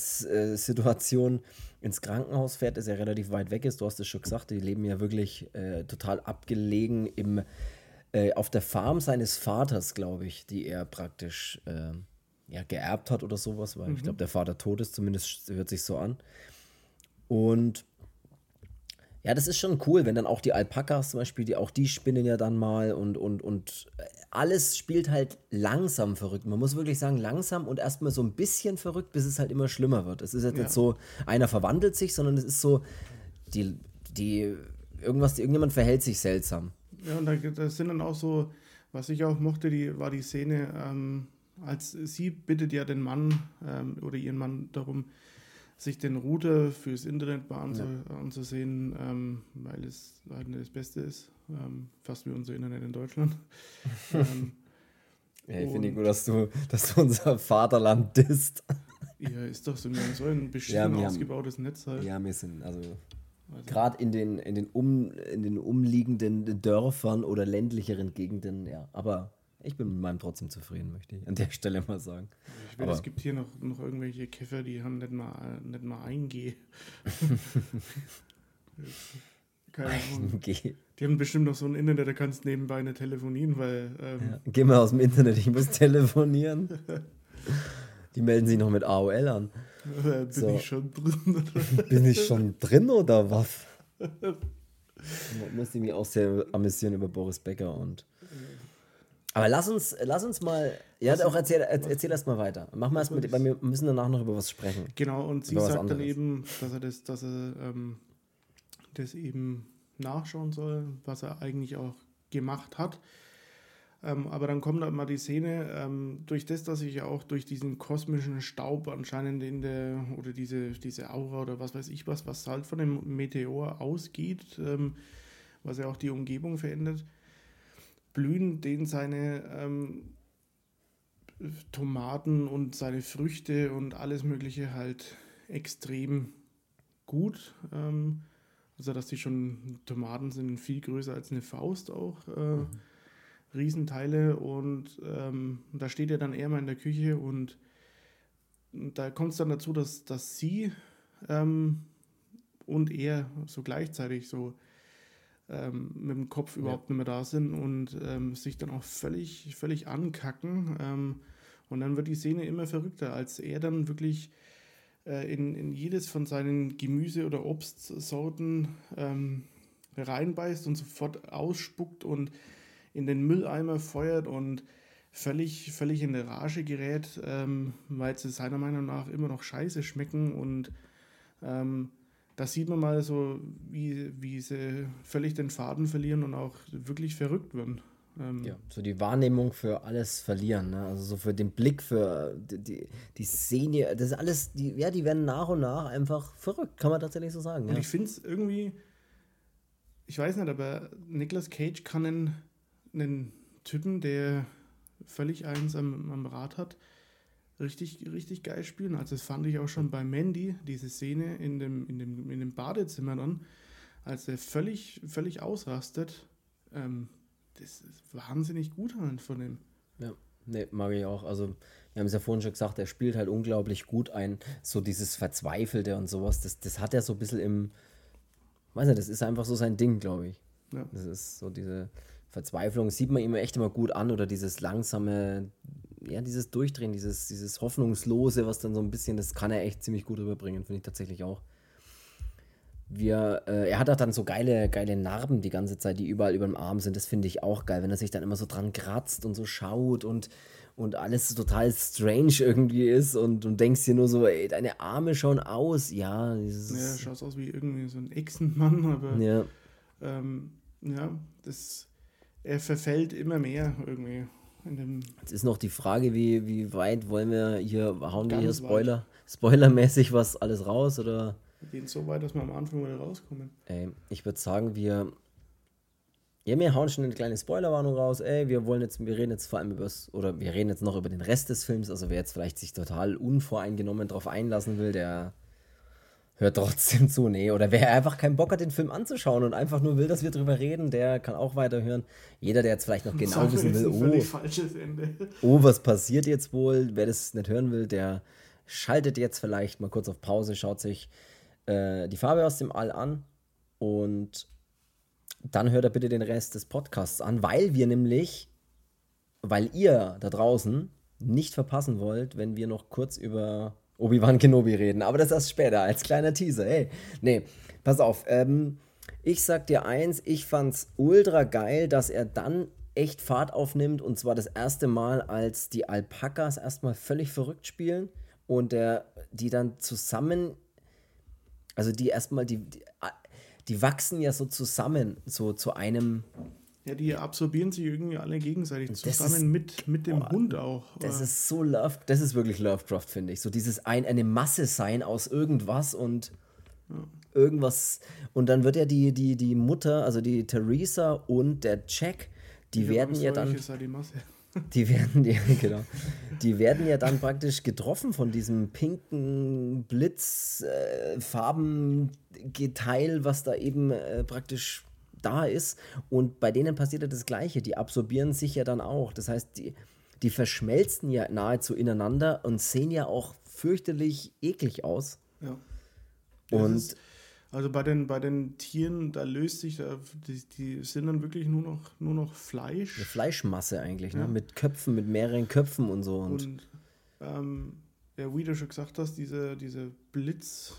Situation ins Krankenhaus fährt, das ja relativ weit weg ist. Du hast es schon gesagt, die leben ja wirklich äh, total abgelegen im, äh, auf der Farm seines Vaters, glaube ich, die er praktisch äh, ja, geerbt hat oder sowas, weil mhm. ich glaube, der Vater tot ist, zumindest hört sich so an. Und ja, das ist schon cool, wenn dann auch die Alpakas zum Beispiel, die auch die spinnen ja dann mal und, und, und alles spielt halt langsam verrückt. Man muss wirklich sagen, langsam und erstmal so ein bisschen verrückt, bis es halt immer schlimmer wird. Es ist jetzt ja. nicht so, einer verwandelt sich, sondern es ist so, die, die, irgendwas, irgendjemand verhält sich seltsam. Ja, und da, das sind dann auch so, was ich auch mochte, die, war die Szene, ähm, als sie bittet ja den Mann ähm, oder ihren Mann darum, sich den Router fürs Internet mal anzu ja. anzusehen, ähm, weil es halt das Beste ist. Ähm, fast wie unser Internet in Deutschland. ähm, ja, ich finde gut, dass du, dass du unser Vaterland disst. ja, ist doch so, wir haben so ein beschissen ja, ausgebautes haben, Netz halt. Ja, wir sind, also Also, Gerade in den, in, den um, in den umliegenden Dörfern oder ländlicheren Gegenden, ja. Aber ich bin mit meinem trotzdem zufrieden, möchte ich an der Stelle mal sagen. ich weiß, aber- es gibt hier noch, noch irgendwelche Käfer, die haben nicht mal, nicht mal eingehen. Keine Ahnung. Die haben bestimmt noch so ein Internet, da kannst du nebenbei nicht telefonieren, weil ähm, ja. Geh mal aus dem Internet, ich muss telefonieren. Die melden sich noch mit AOL an. äh, bin So. ich schon drin. Bin ich schon drin oder was? Musste ich mich auch sehr amüsieren über Boris Becker und. Aber lass uns, lass uns mal. Ja, auch erzähl, er- erzähl erst mal weiter. Machen wir erst mit, weil wir müssen danach noch über was sprechen. Genau, und sie sagt dann anderes. eben, dass er das, dass er ähm, das eben nachschauen soll, was er eigentlich auch gemacht hat. Ähm, aber dann kommt dann mal die Szene, ähm, durch das, dass sich ja auch durch diesen kosmischen Staub anscheinend in der, oder diese, diese Aura oder was weiß ich was, was halt von dem Meteor ausgeht, ähm, was ja auch die Umgebung verändert, blühen denen seine ähm, Tomaten und seine Früchte und alles Mögliche halt extrem gut. Ähm, also, dass die schon Tomaten sind viel größer als eine Faust auch. Äh, Riesenteile und ähm, da steht er dann eher mal in der Küche und da kommt es dann dazu, dass, dass sie ähm, und er so gleichzeitig so ähm, mit dem Kopf überhaupt nicht mehr da sind und ähm, sich dann auch völlig, völlig ankacken. Ähm, und dann wird die Szene immer verrückter, als er dann wirklich äh, in, in jedes von seinen Gemüse- oder Obstsorten ähm, reinbeißt und sofort ausspuckt und in den Mülleimer feuert und völlig, völlig in der Rage gerät, ähm, weil sie seiner Meinung nach immer noch scheiße schmecken und ähm, da sieht man mal so, wie, wie sie völlig den Faden verlieren und auch wirklich verrückt werden. Ähm, Ja, so die Wahrnehmung für alles verlieren, ne? Also so für den Blick, für die, die, die Szene, das ist alles, die, ja, die werden nach und nach einfach verrückt, kann man tatsächlich so sagen. Und Ja. ich finde es irgendwie, ich weiß nicht, aber Nicolas Cage kann einen, einen Typen, der völlig eins am, am Rad hat, richtig, richtig geil spielen. Also das fand ich auch schon bei Mandy, diese Szene in dem, in dem, in dem Badezimmer dann, als er völlig, völlig ausrastet. Ähm, das ist wahnsinnig gut halt von dem. Ja, nee, mag ich auch. Also, wir haben es ja vorhin schon gesagt, er spielt halt unglaublich gut ein, so dieses Verzweifelte und sowas. Das, das hat er so ein bisschen im, weiß nicht, das ist einfach so sein Ding, glaube ich. Ja. Das ist so diese Verzweiflung, sieht man ihm echt immer gut an oder dieses langsame, ja, dieses Durchdrehen, dieses, dieses Hoffnungslose, was dann so ein bisschen, das kann er echt ziemlich gut rüberbringen, finde ich tatsächlich auch. Wir, äh, er hat auch dann so geile, geile Narben die ganze Zeit, die überall über dem Arm sind. Das finde ich auch geil, wenn er sich dann immer so dran kratzt und so schaut und, und alles total strange irgendwie ist und du denkst dir nur so, ey, deine Arme schauen aus. Ja, Ja, dieses, schaut aus wie irgendwie so ein Echsenmann, aber ja, ähm, ja, das, er verfällt immer mehr irgendwie Jetzt ist noch die Frage, wie, wie weit wollen wir hier, hauen wir hier. Spoiler, spoilermäßig was alles raus oder? gehen so weit, dass wir am Anfang wieder rauskommen. Ey, ich würde sagen, wir. Ja, wir hauen schon eine kleine Spoilerwarnung raus. Ey, wir wollen jetzt, wir reden jetzt vor allem über oder wir reden jetzt noch über den Rest des Films. Also wer jetzt vielleicht sich total unvoreingenommen drauf einlassen will, der hört trotzdem zu. Nee, oder wer einfach keinen Bock hat, den Film anzuschauen und einfach nur will, dass wir drüber reden, der kann auch weiterhören. Jeder, der jetzt vielleicht noch genau wissen will, oh, völlig falsches Ende. oh, was passiert jetzt wohl? Wer das nicht hören will, der schaltet jetzt vielleicht mal kurz auf Pause, schaut sich äh, die Farbe aus dem All an und dann hört er bitte den Rest des Podcasts an, weil wir nämlich, weil ihr da draußen nicht verpassen wollt, wenn wir noch kurz über Obi-Wan Kenobi reden. Aber das erst später, als kleiner Teaser. Hey, nee, pass auf. Ähm, ich sag dir eins, ich fand's ultra geil, dass er dann echt Fahrt aufnimmt und zwar das erste Mal, als die Alpakas erstmal völlig verrückt spielen und der, die dann zusammen, also die erstmal, die, die, die wachsen ja so zusammen, so zu einem, Ja, die absorbieren sich irgendwie alle gegenseitig Das zusammen ist- mit, mit dem Hund auch. Das Äh, ist so Love, das ist wirklich Lovecraft, finde ich. So dieses ein, eine Masse sein aus irgendwas und irgendwas. Und dann wird ja die, die, die Mutter, also die Theresa und der Jack, die ich werden ja dann, ist die Masse. die werden, ja, genau, die werden ja dann praktisch getroffen von diesem pinken Blitz, äh, was da eben äh, praktisch da ist. Und bei denen passiert ja das Gleiche. Die absorbieren sich ja dann auch. Das heißt, die, die verschmelzen ja nahezu ineinander und sehen ja auch fürchterlich eklig aus. Ja. Und ist, also bei den, bei den Tieren, da löst sich, da, die, die sind dann wirklich nur noch, nur noch Fleisch. eine Fleischmasse eigentlich, ne? Ja. mit Köpfen, mit mehreren Köpfen und so. Und, Und ähm, ja, wie du schon gesagt hast, diese, diese Blitz,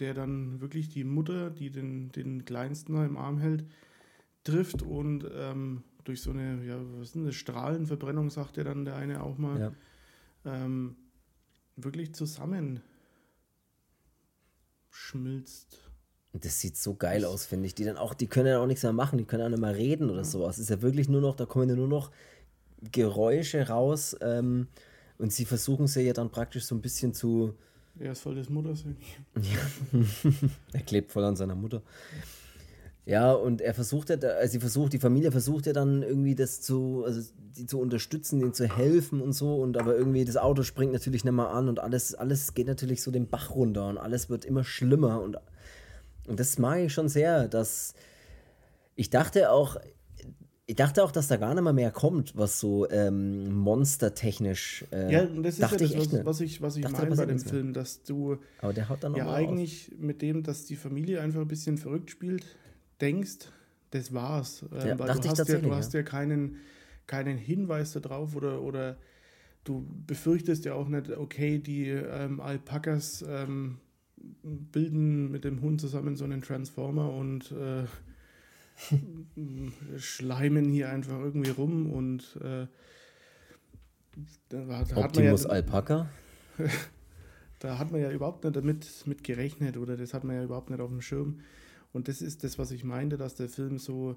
der dann wirklich die Mutter, die den, den Kleinsten im Arm hält, trifft und ähm, durch so eine, ja, was ist denn das, Strahlenverbrennung, sagt ja dann der eine auch mal, ja. ähm, wirklich zusammen schmilzt. Und das sieht so geil aus, finde ich. Die dann auch, die können ja auch nichts mehr machen, die können auch nicht mehr reden oder sowas. Es ist ja wirklich nur noch, da kommen ja nur noch Geräusche raus. Ähm, und sie versuchen sie ja dann praktisch so ein bisschen zu. Er soll das Mutter sein. er klebt voll an seiner Mutter. Ja, und er versucht ja, also sie versucht, die Familie versucht ja dann irgendwie das zu, also die zu unterstützen, denen zu helfen und so. Und aber irgendwie das Auto springt natürlich nicht mehr an und alles, alles geht natürlich so den Bach runter und alles wird immer schlimmer. Und, und das mag ich schon sehr, dass ich dachte auch, ich dachte auch, dass da gar nicht mehr mehr kommt, was so ähm, monstertechnisch. Äh, Ja, und das ist ja das, ich was, was ich, was ich meine bei dem mehr. Film, dass du Aber der haut dann ja mal eigentlich mit dem, dass die Familie einfach ein bisschen verrückt spielt, denkst, das war's. Ähm, Ja, weil dachte du ich hast ja, tatsächlich, du hast ja keinen, keinen Hinweis darauf oder, oder du befürchtest ja auch nicht, okay, die ähm, Alpakas ähm, bilden mit dem Hund zusammen so einen Transformer und äh, schleimen hier einfach irgendwie rum und äh, da, war- da auf. hat man ja, Optimus Alpaka. da hat man ja überhaupt nicht damit mit gerechnet oder das hat man ja überhaupt nicht auf dem Schirm. Und das ist das, was ich meinte, dass der Film so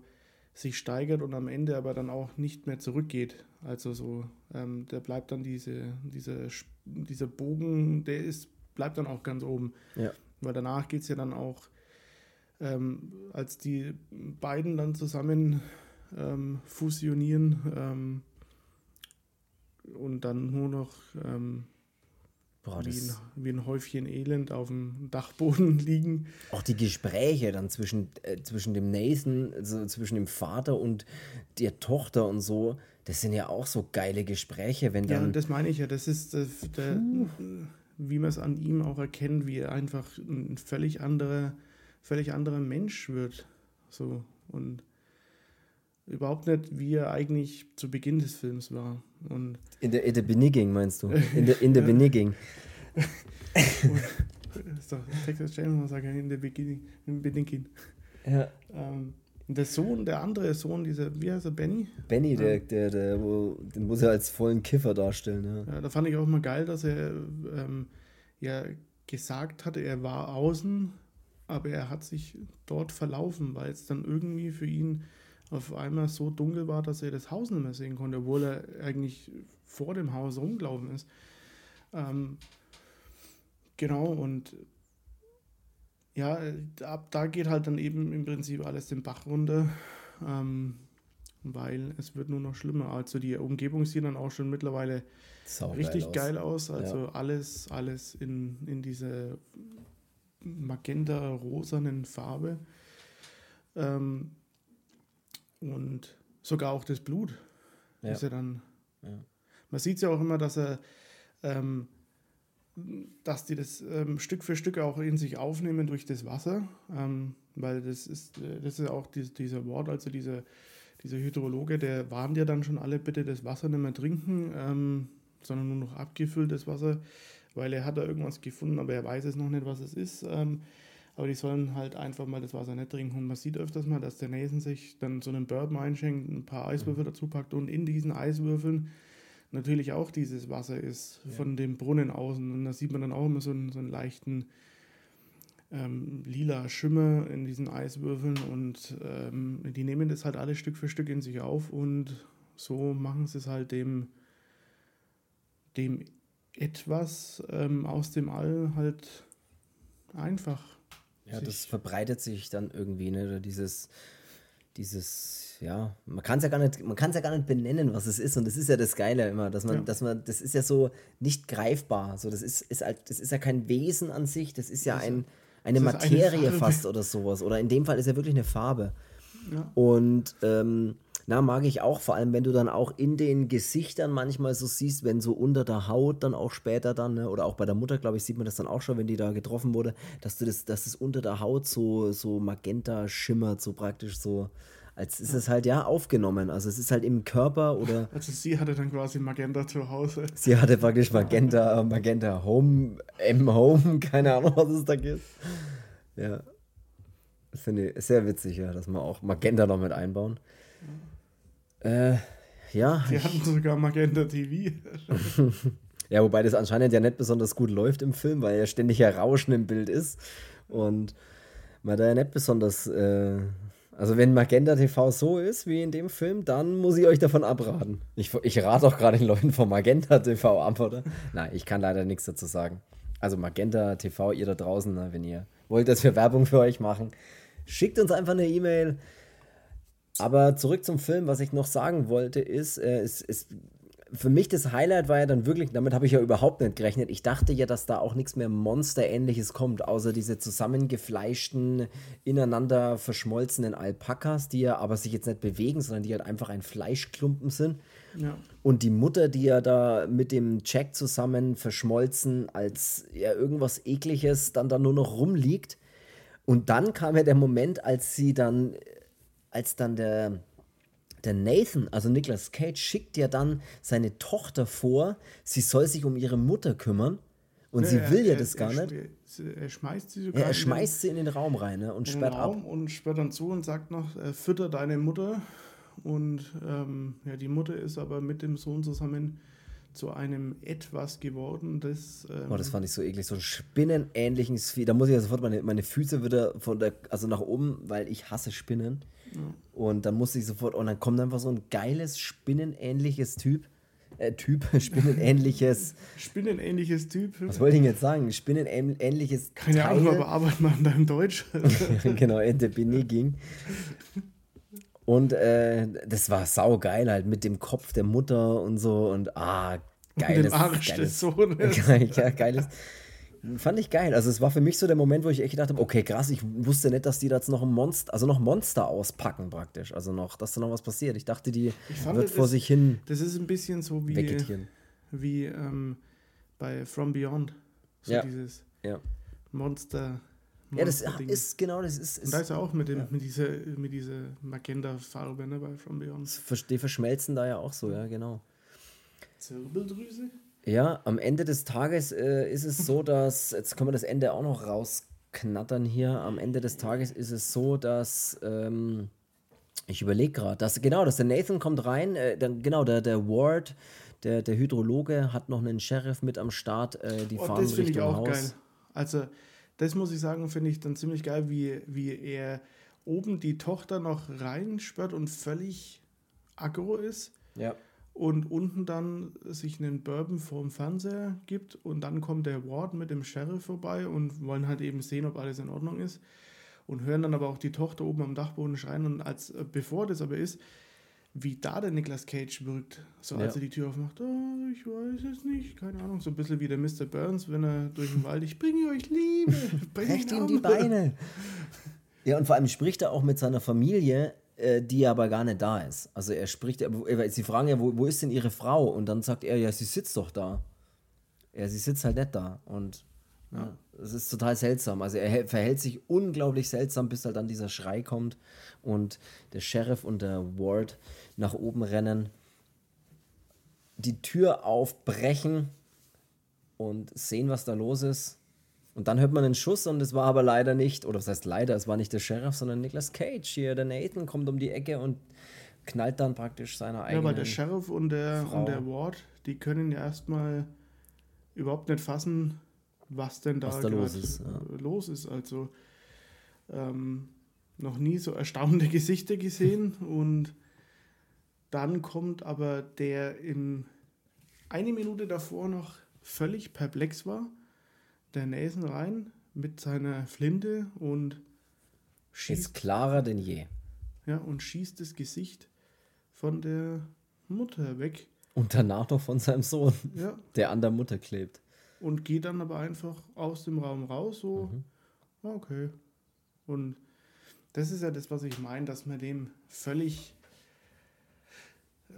sich steigert und am Ende aber dann auch nicht mehr zurückgeht. Also so, ähm, der bleibt dann diese, diese, dieser Bogen, der ist, bleibt dann auch ganz oben. Ja. Weil danach geht es ja dann auch, ähm, als die beiden dann zusammen ähm, fusionieren ähm, und dann nur noch ähm, Boah, wie, ein, wie ein Häufchen Elend auf dem Dachboden liegen. auch die Gespräche dann zwischen, äh, zwischen dem Nathan, also zwischen dem Vater und der Tochter und so, das sind ja auch so geile Gespräche, wenn Ja, dann. und das meine ich ja. Das ist äh, der, wie man es an ihm auch erkennt, wie er einfach ein völlig anderer, völlig anderer Mensch wird. So und überhaupt nicht, wie er eigentlich zu Beginn des Films war. Und in der, in der Beginning, meinst du? In der, in der Beginning. das ist doch Texas Chainsaw Massacre in der Beginning, im Beginning. Ja. Ähm, der Sohn, der andere Sohn, dieser, wie heißt er, Benny? Benny, der, der, der, wo, den muss er als vollen Kiffer darstellen. Ja. Ja, da fand ich auch mal geil, dass er ähm, ja gesagt hatte, er war außen, aber er hat sich dort verlaufen, weil es dann irgendwie für ihn auf einmal so dunkel war, dass er das Haus nicht mehr sehen konnte, obwohl er eigentlich vor dem Haus rumgelaufen ist. Ähm, genau, und ja, ab da geht halt dann eben im Prinzip alles den Bach runter. Ähm, weil es wird nur noch schlimmer. Also die Umgebung sieht dann auch schon mittlerweile Sau richtig aus. geil aus. Also alles, alles in, in diese magenta-rosanen Farbe. Ähm, und sogar auch das Blut Ja. ist ja dann. Ja. Man sieht ja auch immer, dass er ähm, dass die das ähm, Stück für Stück auch in sich aufnehmen durch das Wasser, ähm, weil das ist, äh, das ist auch dies, dieser Wort, also dieser, dieser Hydrologe, der warnt ja dann schon alle, bitte das Wasser nicht mehr trinken, ähm, sondern nur noch abgefülltes Wasser, weil er hat da irgendwas gefunden, aber er weiß es noch nicht, was es ist. Ähm, aber die sollen halt einfach mal das Wasser nicht trinken. Und man sieht öfters mal, dass der Nathan sich dann so einen Bourbon einschenkt, ein paar Eiswürfel dazu packt und in diesen Eiswürfeln natürlich auch dieses Wasser ist Ja. von dem Brunnen außen. Und da sieht man dann auch immer so einen, so einen leichten ähm, lila Schimmer in diesen Eiswürfeln und ähm, die nehmen das halt alles Stück für Stück in sich auf und so machen sie es halt dem, dem etwas ähm, aus dem All halt einfach. Ja, das verbreitet sich dann irgendwie, ne? Oder dieses, dieses, ja, man kann es ja gar nicht, man kann es ja gar nicht benennen, was es ist. Und das ist ja das Geile immer, dass man, Ja. dass man, das ist ja so nicht greifbar. So, das ist, ist halt, das ist ja kein Wesen an sich, das ist ja ja. ein, eine Das eine Materie Farbe. fast oder sowas. Oder in dem Fall ist er wirklich eine Farbe. Ja. Und ähm, na, mag ich auch, vor allem wenn du dann auch in den Gesichtern manchmal so siehst, wenn so unter der Haut dann auch später dann, ne, oder auch bei der Mutter, glaube ich, sieht man das dann auch schon, wenn die da getroffen wurde, dass du das, dass es unter der Haut so, so magenta schimmert, so praktisch so, als ist es halt ja aufgenommen. Also es ist halt im Körper oder Also sie hatte dann quasi Magenta zu Hause. sie hatte praktisch Magenta, Magenta Home, M-Home, keine Ahnung, was es da gibt. Ja. Das finde ich sehr witzig, ja, dass wir auch Magenta noch mit einbauen. Äh, ja, Die hatten sogar Magenta TV. ja, wobei das anscheinend ja nicht besonders gut läuft im Film, weil ja ständig ein Rauschen im Bild ist und man da ja nicht besonders, äh, also wenn Magenta TV so ist wie in dem Film, dann muss ich euch davon abraten. Ich, ich rate auch gerade den Leuten von Magenta TV ab, oder? Nein, ich kann leider nichts dazu sagen. Also Magenta TV, ihr da draußen, na, wenn ihr wollt, dass wir Werbung für euch machen, schickt uns einfach eine E-Mail. Aber zurück zum Film, was ich noch sagen wollte, ist, äh, es, es, für mich das Highlight war ja dann wirklich, damit habe ich ja überhaupt nicht gerechnet. Ich dachte ja, dass da auch nichts mehr Monster-ähnliches kommt, außer diese zusammengefleischten, ineinander verschmolzenen Alpakas, die ja aber sich jetzt nicht bewegen, sondern die halt einfach ein Fleischklumpen sind. Ja. Und die Mutter, die ja da mit dem Jack zusammen verschmolzen, als ja irgendwas ekliges dann da nur noch rumliegt. Und dann kam ja der Moment, als sie dann, als dann der, der Nathan, also Nicolas Cage, schickt ja dann seine Tochter vor, sie soll sich um ihre Mutter kümmern. Und sie er- will ja er- das gar er, nicht. Er schmeißt sie Ja, sogar er in den- schmeißt sie in den Raum rein ne, und sperrt ab. Und sperrt dann zu und sagt noch, äh, fütter deine Mutter. Und ähm, ja, die Mutter ist aber mit dem Sohn zusammen zu einem etwas geworden, das, ähm, Oh, das fand ich so eklig. So ein spinnenähnliches Vieh. Da muss ich ja sofort meine, meine Füße wieder von der, also nach oben, weil ich hasse Spinnen. Und dann musste ich sofort, und dann kommt einfach so ein geiles, spinnenähnliches Typ. Äh, Typ, spinnenähnliches. spinnenähnliches Typ. was wollte ich denn jetzt sagen? Spinnenähnliches Keine Ahnung, aber arbeitet man in deinem Deutsch. genau, Ente Beniging. Und äh, das war saugeil halt mit dem Kopf der Mutter und so und ah, geiles, Dem Arsch geiles, des Sohnes. Geil, ja, geiles. Fand ich geil. Also es war für mich so der Moment, wo ich echt gedacht habe, okay, krass, ich wusste nicht, dass die da jetzt noch ein Monster, also noch Monster auspacken praktisch. Also noch, dass da noch was passiert. Ich dachte, die Ich fand, wird vor sich hin Das ist ein bisschen so wie, vegetieren. wie ähm, bei From Beyond. So Ja. dieses Ja. Monster. ja, das Monster-Ding. ist genau, das ist, Und ist da ist er auch mit, dem, mit dieser, mit dieser Magenta-Farbe ne, bei From Beyond. die verschmelzen da ja auch so, ja, genau. Zirbeldrüse? Ja, am Ende des Tages äh, ist es so, dass, jetzt können wir das Ende auch noch rausknattern hier, am Ende des Tages ist es so, dass, ähm, ich überlege gerade, dass, genau, dass der Nathan kommt rein, äh, dann, genau, der, der Ward, der, der Hydrologe hat noch einen Sheriff mit am Start, äh, die Oh, fahren das finde ich Richtung auch Haus. geil. Also, das muss ich sagen, finde ich dann ziemlich geil, wie, wie er oben die Tochter noch reinsperrt und völlig aggro ist Ja. Und unten dann sich einen Bourbon vorm Fernseher gibt und dann kommt der Ward mit dem Sheriff vorbei und wollen halt eben sehen, ob alles in Ordnung ist und hören dann aber auch die Tochter oben am Dachboden schreien und als äh, bevor das aber ist, wie da der Nicolas Cage wirkt, so als Ja. er die Tür aufmacht, oh, ich weiß es nicht, keine Ahnung, so ein bisschen wie der Mr. Burns, wenn er durch den Wald, ich bringe euch Liebe, Brecht ihm die Beine. Ja, und vor allem spricht er auch mit seiner Familie, äh, die aber gar nicht da ist. Also er spricht, sie fragen ja, wo, wo ist denn ihre Frau? Und dann sagt er, ja, sie sitzt doch da. Ja, sie sitzt halt nicht da. Und ja, es ist total seltsam. Also er hä- verhält sich unglaublich seltsam, bis halt dann dieser Schrei kommt und der Sheriff und der Ward nach oben rennen, die Tür aufbrechen und sehen, was da los ist. Und dann hört man einen Schuss und es war aber leider nicht, oder was heißt leider, es war nicht der Sheriff, sondern Nicolas Cage hier. Der Nathan kommt um die Ecke und knallt dann praktisch seiner Ja, eigenen. weil der Sheriff und der, Frau. und der Ward, die können ja erstmal überhaupt nicht fassen, was denn da, Was da los ist, ja. los ist. Also ähm, noch nie so erstaunende Gesichter gesehen und dann kommt aber der in eine Minute davor noch völlig perplex war, der Nathan rein mit seiner Flinte und schießt ist klarer denn je. ja, und schießt das Gesicht von der Mutter weg. Und danach noch von seinem Sohn, Ja, der an der Mutter klebt. und geht dann aber einfach aus dem Raum raus, so Okay. Und das ist ja das, was ich meine, dass man dem völlig,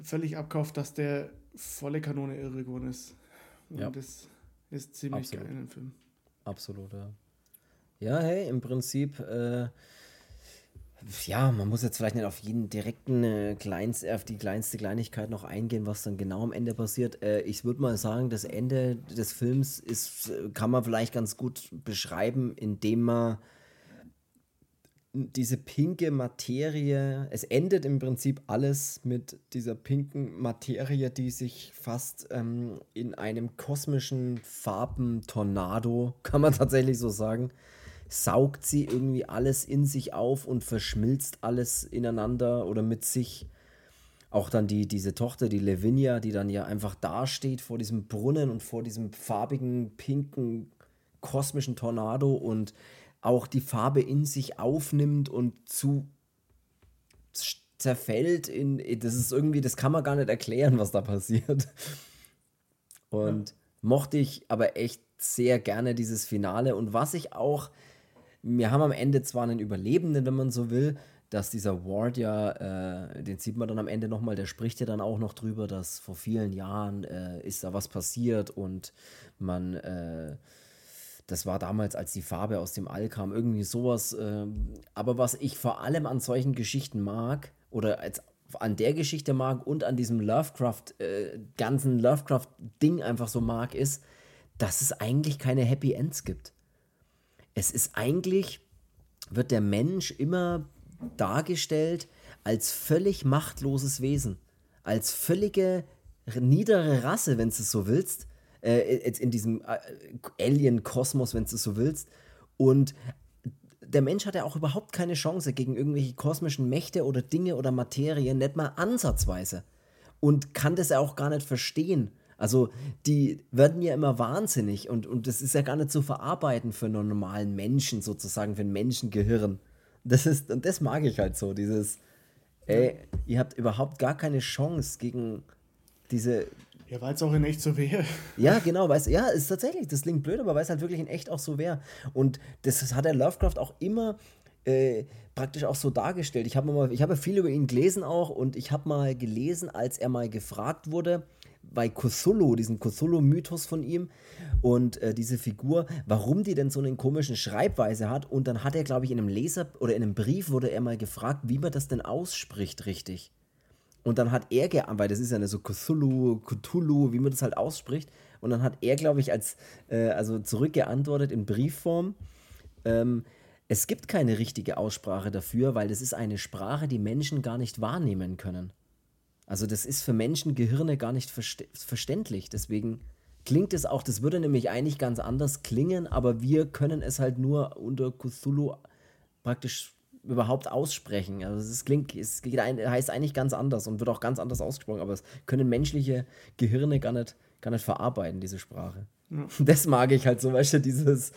völlig abkauft, dass der volle Kanone irre geworden ist. Und ja. das ist ziemlich Absolut. geil in dem Film. Absolut, ja. Ja, hey, im Prinzip, äh, ja, man muss jetzt vielleicht nicht auf jeden direkten äh, kleinst, auf die kleinste Kleinigkeit noch eingehen, was dann genau am Ende passiert. Äh, ich würde mal sagen, das Ende des Films ist, äh, kann man vielleicht ganz gut beschreiben, indem man diese pinke Materie, es endet im Prinzip alles mit dieser pinken Materie, die sich fast ähm, in einem kosmischen Farbentornado, kann man tatsächlich so sagen, saugt sie irgendwie alles in sich auf und verschmilzt alles ineinander oder mit sich. Auch dann die, diese Tochter, die Lavinia, die dann ja einfach dasteht vor diesem Brunnen und vor diesem farbigen, pinken, kosmischen Tornado und auch die Farbe in sich aufnimmt und zu zerfällt in das ist irgendwie das kann man gar nicht erklären was da passiert und ja. mochte ich aber echt sehr gerne dieses Finale und was ich auch wir haben am Ende zwar einen Überlebenden wenn man so will dass dieser Ward ja äh, den sieht man dann am Ende nochmal der spricht ja dann auch noch drüber dass vor vielen Jahren äh, ist da was passiert und man äh, das war damals, als die Farbe aus dem All kam, irgendwie sowas. Äh, aber was ich vor allem an solchen Geschichten mag, oder als an der Geschichte mag und an diesem Lovecraft, äh, ganzen Lovecraft-Ding einfach so mag, ist, dass es eigentlich keine Happy Ends gibt. Es ist eigentlich, wird der Mensch immer dargestellt als völlig machtloses Wesen, als völlige niedere Rasse, wenn du es so willst, äh, jetzt in diesem äh, Alien-Kosmos, wenn du so willst. Und der Mensch hat ja auch überhaupt keine Chance gegen irgendwelche kosmischen Mächte oder Dinge oder Materien, nicht mal ansatzweise. Und kann das ja auch gar nicht verstehen. Also, die werden ja immer wahnsinnig und, und das ist ja gar nicht zu verarbeiten für einen normalen Menschen, sozusagen, für ein Menschengehirn. Das ist, und das mag ich halt so, dieses, ey, ihr habt überhaupt gar keine Chance gegen diese, ja, weil es auch in echt so wäre. Ja, genau, weiß, ja, ist tatsächlich, das klingt blöd, aber weil es halt wirklich in echt auch so wäre. Und das hat der Lovecraft auch immer äh, praktisch auch so dargestellt. Ich habe mal, viel über ihn gelesen auch und ich habe mal gelesen, als er mal gefragt wurde, bei Cthulhu, diesen Cthulhu-Mythos von ihm und äh, diese Figur, warum die denn so einen komischen Schreibweise hat. Und dann hat er, glaube ich, in einem Leser oder in einem Brief wurde er mal gefragt, wie man das denn ausspricht, richtig. Und dann hat er weil das ist ja so Cthulhu, Cthulhu, wie man das halt ausspricht. Und dann hat er, glaube ich, als, äh, also zurückgeantwortet in Briefform. Ähm, es gibt keine richtige Aussprache dafür, weil das ist eine Sprache, die Menschen gar nicht wahrnehmen können. Also das ist für Menschengehirne gar nicht verste verständlich. Deswegen klingt es auch, das würde nämlich eigentlich ganz anders klingen, aber wir können es halt nur unter Cthulhu praktisch überhaupt aussprechen. Also es klingt, es heißt eigentlich ganz anders und wird auch ganz anders ausgesprochen, aber es können menschliche Gehirne gar nicht, gar nicht verarbeiten, diese Sprache. Ja. Das mag ich halt so, weißt du, dieses.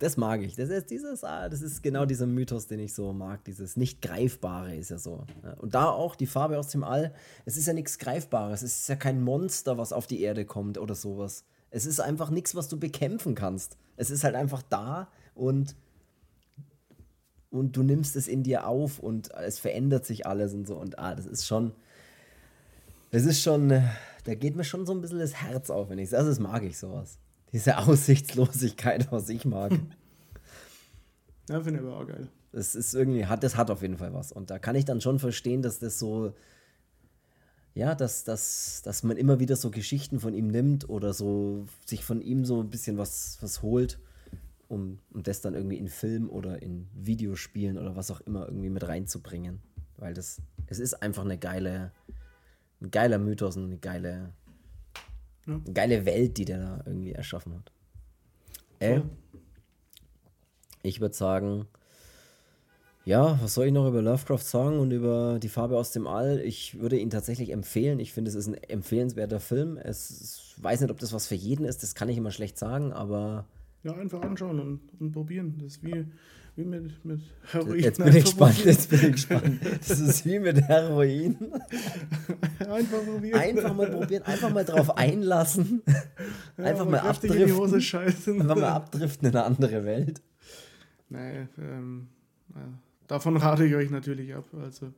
Das mag ich. Das ist dieses, ah, das ist genau dieser Mythos, den ich so mag. Dieses nicht greifbare ist ja so. Und da auch die Farbe aus dem All. Es ist ja nichts Greifbares. Es ist ja kein Monster, was auf die Erde kommt oder sowas. Es ist einfach nichts, was du bekämpfen kannst. Es ist halt einfach da und und du nimmst es in dir auf und es verändert sich alles und so. Und ah, das ist schon, das ist schon, da geht mir schon so ein bisschen das Herz auf, wenn ich das, das mag ich sowas. Diese Aussichtslosigkeit, was ich mag. Ja, finde ich aber auch geil. Das ist irgendwie, hat, das hat auf jeden Fall was. Und da kann ich dann schon verstehen, dass das so, ja, dass, dass, dass man immer wieder so Geschichten von ihm nimmt oder so sich von ihm so ein bisschen was, was holt um, um das dann irgendwie in Film oder in Videospielen oder was auch immer irgendwie mit reinzubringen. Weil das, es ist einfach eine geile, ein geiler Mythos und eine geile, ja. eine geile Welt, die der da irgendwie erschaffen hat. Äh, ich würde sagen, ja, was soll ich noch über Lovecraft sagen und über die Farbe aus dem All? Ich würde ihn tatsächlich empfehlen. Ich finde, es ist ein empfehlenswerter Film. Es, ich weiß nicht, ob das was für jeden ist, das kann ich immer schlecht sagen, aber ja, einfach anschauen und, und probieren. Das ist wie, wie mit, mit Heroin. Jetzt bin ich gespannt, jetzt bin ich gespannt. Das ist wie mit Heroin. Einfach probieren. Einfach mal probieren, einfach mal drauf einlassen. Einfach Ja, mal kräftig in die Hose abdriften. scheißen. Einfach mal abdriften in eine andere Welt. Nee, ähm, ja, davon rate ich euch natürlich ab. Also,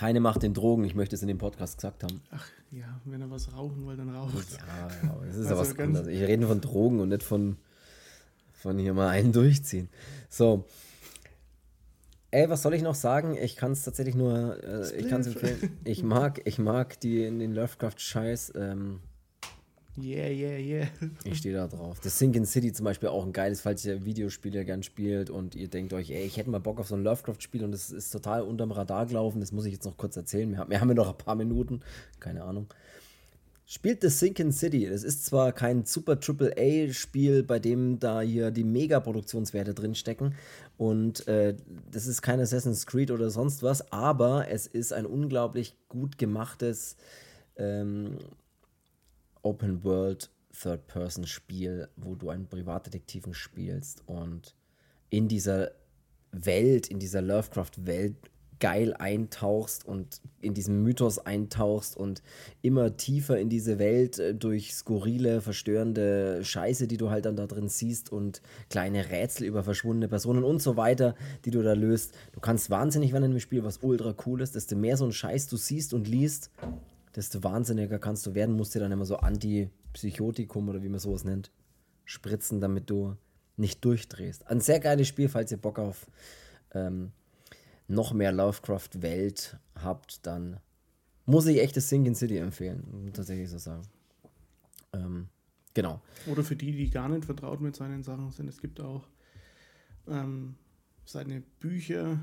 Keine Macht den Drogen, ich möchte es in dem Podcast gesagt haben. ach ja, wenn ihr was rauchen wollt, dann raucht. Ja, aber das ist ja Also was anderes. Ich rede von Drogen und nicht von, von hier mal einen durchziehen. So. Ey, was soll ich noch sagen? Ich kann es tatsächlich nur, äh, ich kann es empfehlen. Ich mag, ich mag die in den Lovecraft-Scheiß. Ähm, Yeah, yeah, yeah. ich stehe da drauf. Das Sinking City zum Beispiel auch ein geiles, falls ihr Videospiele gern spielt und ihr denkt euch, ey, ich hätte mal Bock auf so ein Lovecraft-Spiel und das ist total unterm Radar gelaufen. Das muss ich jetzt noch kurz erzählen. Wir haben, wir haben ja noch ein paar Minuten. Keine Ahnung. Spielt The Sinking City. Das ist zwar kein super Triple-A-Spiel, bei dem da hier die Mega-Produktionswerte drinstecken. Und äh, das ist kein Assassin's Creed oder sonst was, aber es ist ein unglaublich gut gemachtes ähm, Open World Third-Person-Spiel, wo du einen Privatdetektiven spielst und in dieser Welt, in dieser Lovecraft-Welt geil eintauchst und in diesen Mythos eintauchst und immer tiefer in diese Welt äh, durch skurrile, verstörende Scheiße, die du halt dann da drin siehst und kleine Rätsel über verschwundene Personen und so weiter, die du da löst. Du kannst wahnsinnig werden in dem Spiel, was ultra cool ist. Desto mehr so ein Scheiß du siehst und liest, desto wahnsinniger kannst du werden. Musst dir dann immer so Antipsychotikum oder wie man sowas nennt, spritzen, damit du nicht durchdrehst. Ein sehr geiles Spiel, falls ihr Bock auf ähm, noch mehr Lovecraft-Welt habt, dann muss ich echt das Sinking City empfehlen. Tatsächlich so sagen. Ähm, genau. Oder für die, die gar nicht vertraut mit seinen Sachen sind, es gibt auch ähm, seine Bücher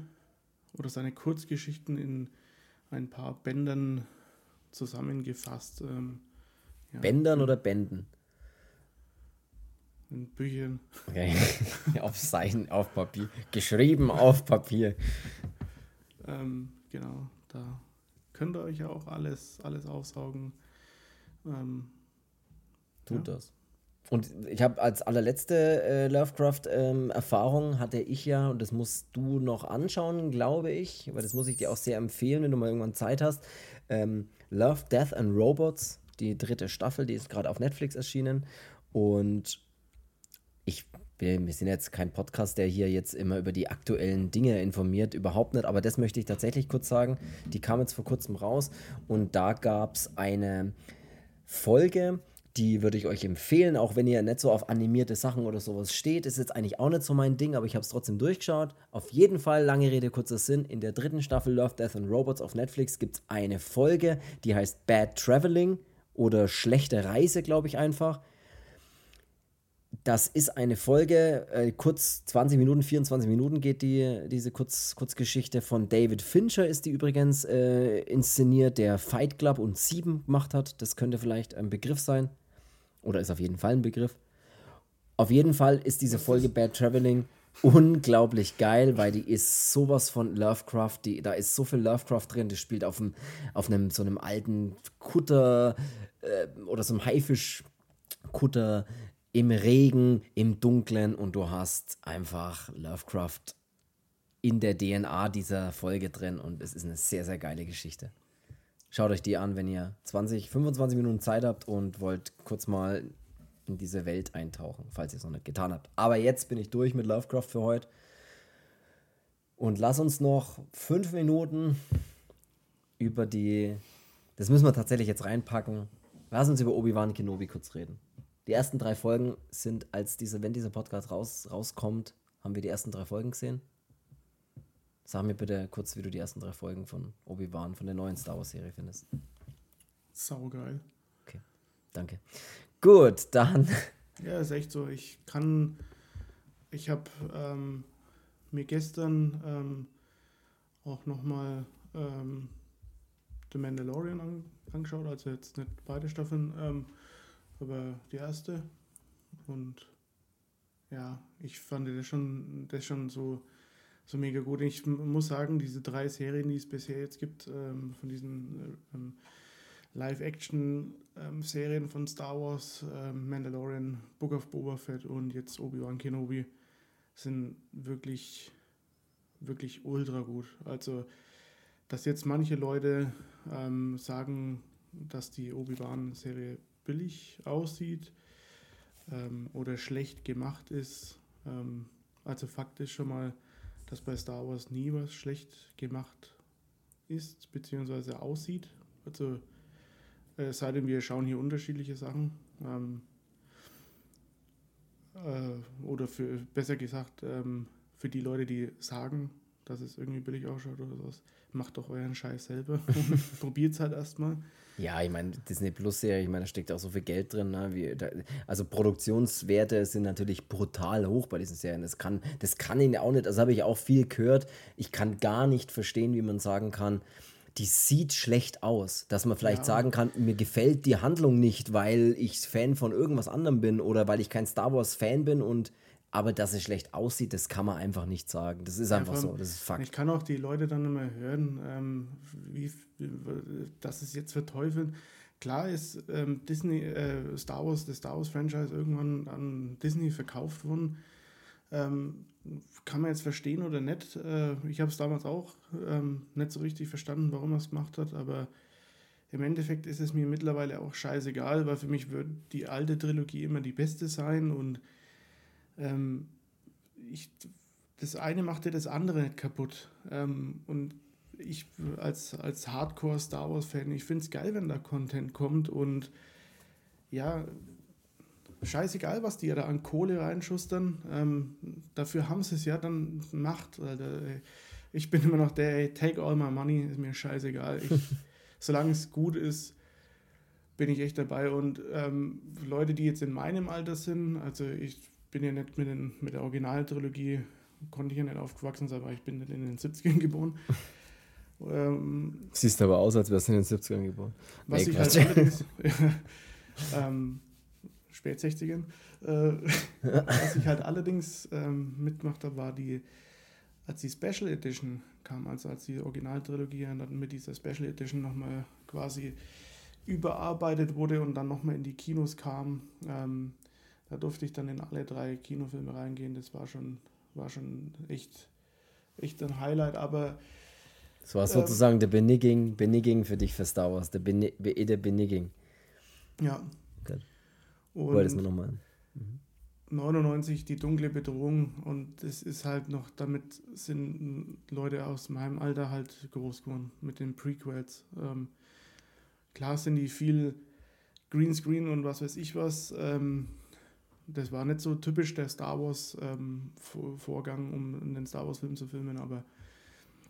oder seine Kurzgeschichten in ein paar Bändern zusammengefasst. Ähm, ja, Bändern oder Bänden? In Büchern. Okay. auf Seiten, auf Papier. Geschrieben auf Papier. Ähm, genau, da könnt ihr euch ja auch alles, alles aufsaugen. Ähm, Tut Ja. das. Und ich habe als allerletzte äh, Lovecraft-Erfahrung hatte ich ja, und das musst du noch anschauen, glaube ich, weil das muss ich dir auch sehr empfehlen, wenn du mal irgendwann Zeit hast. Ähm, Love, Death and Robots, die dritte Staffel, die ist gerade auf Netflix erschienen. Und ich wir, sind jetzt kein Podcast, der hier jetzt immer über die aktuellen Dinge informiert, überhaupt nicht, aber das möchte ich tatsächlich kurz sagen. Die kam jetzt vor kurzem raus und da gab es eine Folge, die würde ich euch empfehlen, auch wenn ihr nicht so auf animierte Sachen oder sowas steht. Ist jetzt eigentlich auch nicht so mein Ding, aber ich habe es trotzdem durchgeschaut. Auf jeden Fall, lange Rede, kurzer Sinn, in der dritten Staffel Love, Death and Robots auf Netflix gibt es eine Folge, die heißt Bad Traveling oder Schlechte Reise, glaube ich einfach. Das ist eine Folge, äh, kurz 20 Minuten, 24 Minuten geht die, diese Kurz, Kurzgeschichte von David Fincher, ist die übrigens äh, inszeniert, der Fight Club und Sieben gemacht hat. Das könnte vielleicht ein Begriff sein. Oder ist auf jeden Fall ein Begriff. Auf jeden Fall ist diese Folge Bad Traveling unglaublich geil, weil die ist sowas von Lovecraft, die, da ist so viel Lovecraft drin, das spielt auf, einem, auf einem so einem alten Kutter äh, oder so einem Haifischkutter im Regen, im Dunkeln und du hast einfach Lovecraft in der DNA dieser Folge drin und es ist eine sehr, sehr geile Geschichte. Schaut euch die an, wenn ihr 20, 25 Minuten Zeit habt und wollt kurz mal in diese Welt eintauchen, falls ihr es noch nicht getan habt. Aber jetzt bin ich durch mit Lovecraft für heute. Und lass uns noch fünf Minuten über die. Das müssen wir tatsächlich jetzt reinpacken. Lass uns über Obi-Wan Kenobi kurz reden. Die ersten drei Folgen sind, als diese, wenn dieser Podcast raus, rauskommt, haben wir die ersten drei Folgen gesehen. Sag mir bitte kurz, wie du die ersten drei Folgen von Obi-Wan, von der neuen Star Wars-Serie findest. saugeil. Okay, danke. Gut, dann. Ja, ist echt so. Ich kann, ich habe ähm, mir gestern ähm, auch nochmal ähm, The Mandalorian an, angeschaut, also jetzt nicht beide Staffeln, ähm, aber die erste. Und ja, ich fand das schon, das schon so, so mega gut. Ich muss sagen, diese drei Serien, die es bisher jetzt gibt, ähm, von diesen ähm, Live-Action-Serien von Star Wars, ähm, Mandalorian, Book of Boba Fett und jetzt Obi-Wan Kenobi, sind wirklich, wirklich ultra gut. Also, dass jetzt manche Leute ähm, sagen, dass die Obi-Wan-Serie billig aussieht ähm, oder schlecht gemacht ist. Ähm, also Fakt ist schon mal, dass bei Star Wars nie was schlecht gemacht ist bzw. aussieht. Also äh, sei denn, wir schauen hier unterschiedliche Sachen. Ähm, äh, oder für, besser gesagt, ähm, für die Leute, die sagen, dass es irgendwie billig ausschaut oder sowas, macht doch euren Scheiß selber probiert es halt erstmal. Ja, ich meine, Disney Plus Serie, ich meine, da steckt auch so viel Geld drin. Ne? Wie, da, also Produktionswerte sind natürlich brutal hoch bei diesen Serien. Das kann, das kann ihn auch nicht, das habe ich auch viel gehört. Ich kann gar nicht verstehen, wie man sagen kann, die sieht schlecht aus. Dass man vielleicht ja. sagen kann, mir gefällt die Handlung nicht, weil ich Fan von irgendwas anderem bin oder weil ich kein Star Wars Fan bin und aber dass es schlecht aussieht, das kann man einfach nicht sagen. Das ist einfach, einfach so, das ist Fakt. Ich kann auch die Leute dann immer hören, ähm, wie, dass es jetzt verteufeln. Klar ist ähm, Disney, äh, Star Wars, das Star Wars Franchise irgendwann an Disney verkauft worden. Ähm, kann man jetzt verstehen oder nicht. Äh, ich habe es damals auch ähm, nicht so richtig verstanden, warum er es gemacht hat, aber im Endeffekt ist es mir mittlerweile auch scheißegal, weil für mich wird die alte Trilogie immer die beste sein und ähm, ich, das eine macht ja das andere nicht kaputt. Ähm, und ich als, als Hardcore-Star Wars-Fan, ich finde es geil, wenn da Content kommt und ja, scheißegal, was die da an Kohle reinschustern. Ähm, dafür haben sie es ja dann gemacht. Alter. Ich bin immer noch der, ey, take all my money, ist mir scheißegal. Ich, solange es gut ist, bin ich echt dabei. Und ähm, Leute, die jetzt in meinem Alter sind, also ich bin ja nicht mit, den, mit der Originaltrilogie, konnte ich ja nicht aufgewachsen sein, weil ich bin nicht in den 70ern geboren. Ähm, Siehst aber aus, als wärst du in den 70ern geboren. Was nee, ich halt allerdings, ähm, spät 60ern, äh, was ich halt allerdings ähm, mitgemacht habe, war die, als die Special Edition kam, also als die Originaltrilogie dann mit dieser Special Edition nochmal quasi überarbeitet wurde und dann nochmal in die Kinos kam, ähm, da durfte ich dann in alle drei Kinofilme reingehen. Das war schon, war schon echt, echt ein Highlight. Aber das war sozusagen ähm, der Beniging, Beniging für dich für Star Wars, der, Beni, der Beniging. Ja. Okay. Und Wolltest du nochmal? Mhm. 99 die dunkle Bedrohung und das ist halt noch, damit sind Leute aus meinem Alter halt groß geworden mit den Prequels. Ähm, klar sind die viel Greenscreen und was weiß ich was. Ähm, das war nicht so typisch der Star Wars-Vorgang, ähm, um den Star Wars-Film zu filmen, aber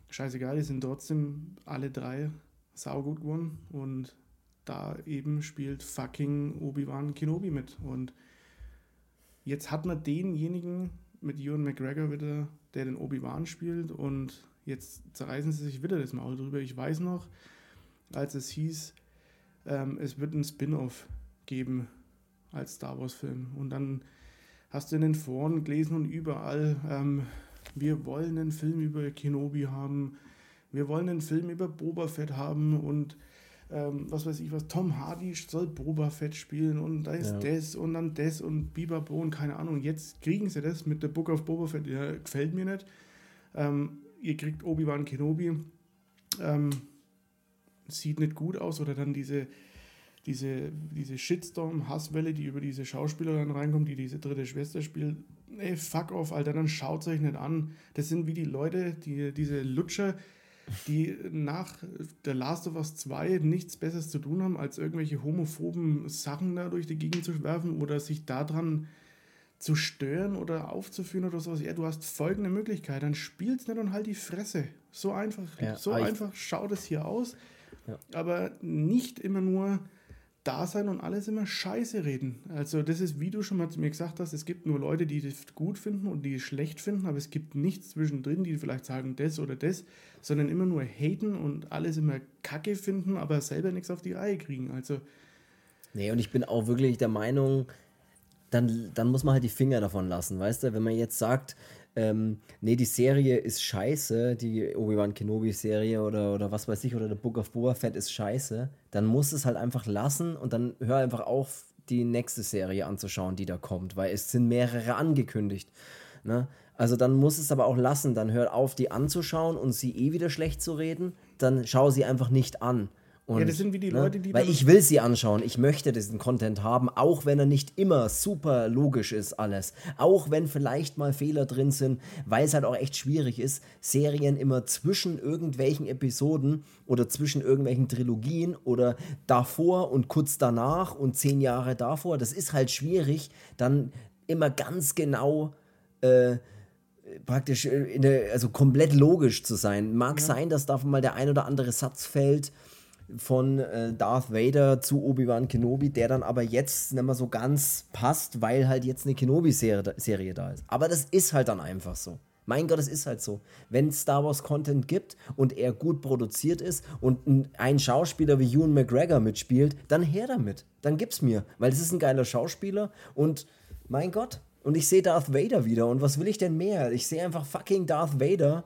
scheißegal, die sind trotzdem alle drei saugut geworden und da eben spielt fucking Obi-Wan Kenobi mit. Und jetzt hat man denjenigen mit Ewan McGregor wieder, der den Obi-Wan spielt und jetzt zerreißen sie sich wieder das Maul drüber. Ich weiß noch, als es hieß, ähm, es wird ein Spin-off geben als Star Wars-Film. Und dann hast du in den Foren gelesen und überall, ähm, wir wollen einen Film über Kenobi haben, wir wollen einen Film über Boba Fett haben und ähm, was weiß ich was, Tom Hardy soll Boba Fett spielen und da ist ja. das und dann das und Biberbo und keine Ahnung. Jetzt kriegen sie das mit der Book of Boba Fett, ja, gefällt mir nicht. Ähm, ihr kriegt Obi-Wan Kenobi, ähm, sieht nicht gut aus oder dann diese diese, diese Shitstorm-Hasswelle, die über diese Schauspielerin reinkommt, die diese dritte Schwester spielt, ey, fuck off, Alter, dann schaut es euch nicht an. Das sind wie die Leute, die, diese Lutscher, die nach The Last of Us 2 nichts Besseres zu tun haben, als irgendwelche homophoben Sachen da durch die Gegend zu werfen oder sich daran zu stören oder aufzuführen oder sowas. Ja, du hast folgende Möglichkeit, dann spiel's nicht und halt die Fresse. So einfach, ja, so einfach schaut es hier aus. Ja. Aber nicht immer nur da sein und alles immer scheiße reden. Also das ist, wie du schon mal zu mir gesagt hast, es gibt nur Leute, die das gut finden und die es schlecht finden, aber es gibt nichts zwischendrin, die vielleicht sagen das oder das, sondern immer nur haten und alles immer kacke finden, aber selber nichts auf die Reihe kriegen. Also Nee, und ich bin auch wirklich der Meinung, dann, dann muss man halt die Finger davon lassen, weißt du? Wenn man jetzt sagt, ähm, nee, die Serie ist scheiße, die Obi-Wan Kenobi-Serie oder, oder was weiß ich, oder The Book of Boba Fett ist scheiße, dann muss es halt einfach lassen und dann hör einfach auf, die nächste Serie anzuschauen, die da kommt, weil es sind mehrere angekündigt. Ne? Also dann muss es aber auch lassen. Dann hört auf, die anzuschauen und sie eh wieder schlecht zu reden. Dann schau sie einfach nicht an. Und, ja, das sind wie die ne? Leute, die Weil ich will sie anschauen. Ich möchte diesen Content haben, auch wenn er nicht immer super logisch ist, alles. Auch wenn vielleicht mal Fehler drin sind, weil es halt auch echt schwierig ist, Serien immer zwischen irgendwelchen Episoden oder zwischen irgendwelchen Trilogien oder davor und kurz danach und zehn Jahre davor. Das ist halt schwierig, dann immer ganz genau. Äh, praktisch äh, in der, also komplett logisch zu sein. Mag sein, dass da mal der ein oder andere Satz fällt von äh, Darth Vader zu Obi-Wan Kenobi, der dann aber jetzt nicht mehr so ganz passt, weil halt jetzt eine Kenobi-Serie Serie da ist. Aber das ist halt dann einfach so. Mein Gott, es ist halt so. Wenn Star Wars Content gibt und er gut produziert ist und ein, ein Schauspieler wie Ewan McGregor mitspielt, dann her damit. Dann gib's mir. Weil es ist ein geiler Schauspieler und mein Gott. Und ich sehe Darth Vader wieder. Und was will ich denn mehr? Ich sehe einfach fucking Darth Vader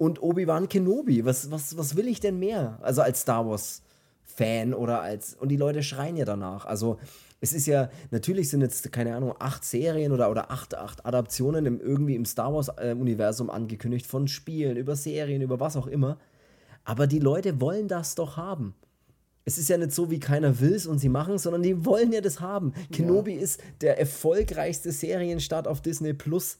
und Obi-Wan Kenobi. Was, was, was will ich denn mehr? Also als Star Wars-Fan oder als. Und die Leute schreien ja danach. Also es ist ja, natürlich sind jetzt, keine Ahnung, acht Serien oder, oder acht, acht Adaptionen im, irgendwie im Star Wars-Universum angekündigt, von Spielen, über Serien, über was auch immer. Aber die Leute wollen das doch haben. Es ist ja nicht so, wie keiner will es und sie machen es, sondern die wollen ja das haben. Kenobi ist der erfolgreichste Serienstart auf Disney Plus.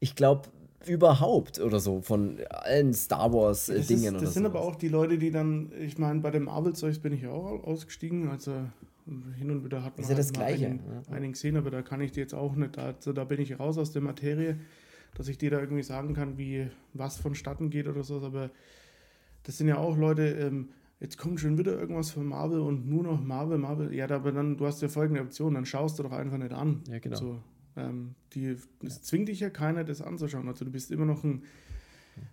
Ich glaube, überhaupt oder so, von allen Star Das, Wars-Dingen ist, oder das sind sowas. aber auch die Leute, die dann, ich meine, bei dem Marvel-Zeugs bin ich ja auch ausgestiegen, also hin und wieder hat man Ist ja das halt mal Gleiche, einen, ja. einen gesehen, aber da kann ich dir jetzt auch nicht, also da bin ich raus aus der Materie, dass ich dir da irgendwie sagen kann, wie was vonstatten geht oder so, aber das sind ja auch Leute, ähm, jetzt kommt schon wieder irgendwas von Marvel und nur noch Marvel, Marvel, ja, aber dann, du hast ja folgende Option, dann schaust du doch einfach nicht an. Ja, genau. So, ähm, die, es zwingt dich ja keiner, das anzuschauen. Also du bist immer noch ein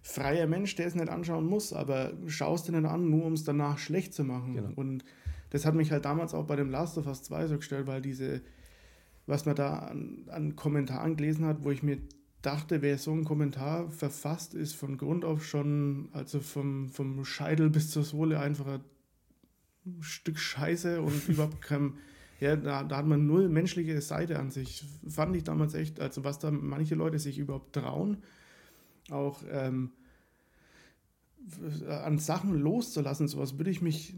freier Mensch, der es nicht anschauen muss, aber schaust dir nicht an, nur um es danach schlecht zu machen. Genau. Und das hat mich halt damals auch bei dem Last of Us 2 so gestellt, weil diese, was man da an, an Kommentaren gelesen hat, wo ich mir dachte, wer so ein Kommentar verfasst, ist von Grund auf schon, also vom, vom Scheitel bis zur Sohle einfach ein Stück Scheiße und überhaupt kein, ja, da, da hat man null menschliche Seite an sich. Fand ich damals echt, also was da manche Leute sich überhaupt trauen, auch ähm, w- an Sachen loszulassen, sowas würde ich mich,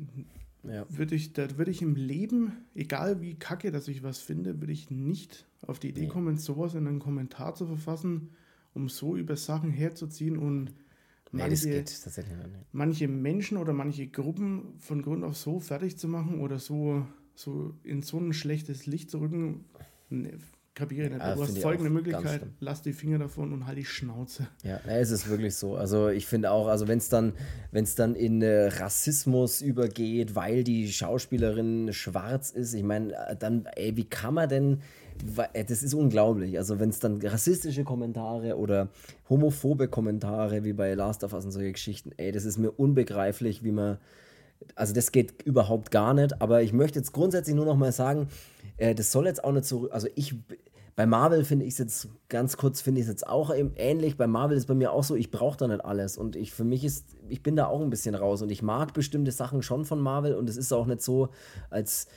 Ja. würde ich, da würde ich im Leben, egal wie kacke, dass ich was finde, würde ich nicht auf die Idee Nee. kommen, sowas in einen Kommentar zu verfassen, um so über Sachen herzuziehen und Nee, manche, nicht. manche Menschen oder manche Gruppen von Grund auf so fertig zu machen oder so, so in so ein schlechtes Licht zu rücken, ne, kapiere ich nicht. Ja, du hast folgende Möglichkeit, lass die Finger davon und halt die Schnauze. Ja, es ist wirklich so. Also ich finde auch, also wenn es dann, wenn es dann in äh, Rassismus übergeht, weil die Schauspielerin schwarz ist, ich meine, äh, dann, ey, wie kann man denn, äh, das ist unglaublich. Also wenn es dann rassistische Kommentare oder homophobe Kommentare wie bei Last of Us und solche Geschichten, ey, das ist mir unbegreiflich, wie man, also das geht überhaupt gar nicht. Aber ich möchte jetzt grundsätzlich nur noch mal sagen, äh, das soll jetzt auch nicht so, also ich, bei Marvel finde ich es jetzt, ganz kurz finde ich es jetzt auch eben ähnlich. Bei Marvel ist bei mir auch so, ich brauche da nicht alles. Und ich, für mich ist, ich bin da auch ein bisschen raus. Und ich mag bestimmte Sachen schon von Marvel. Und es ist auch nicht so, als,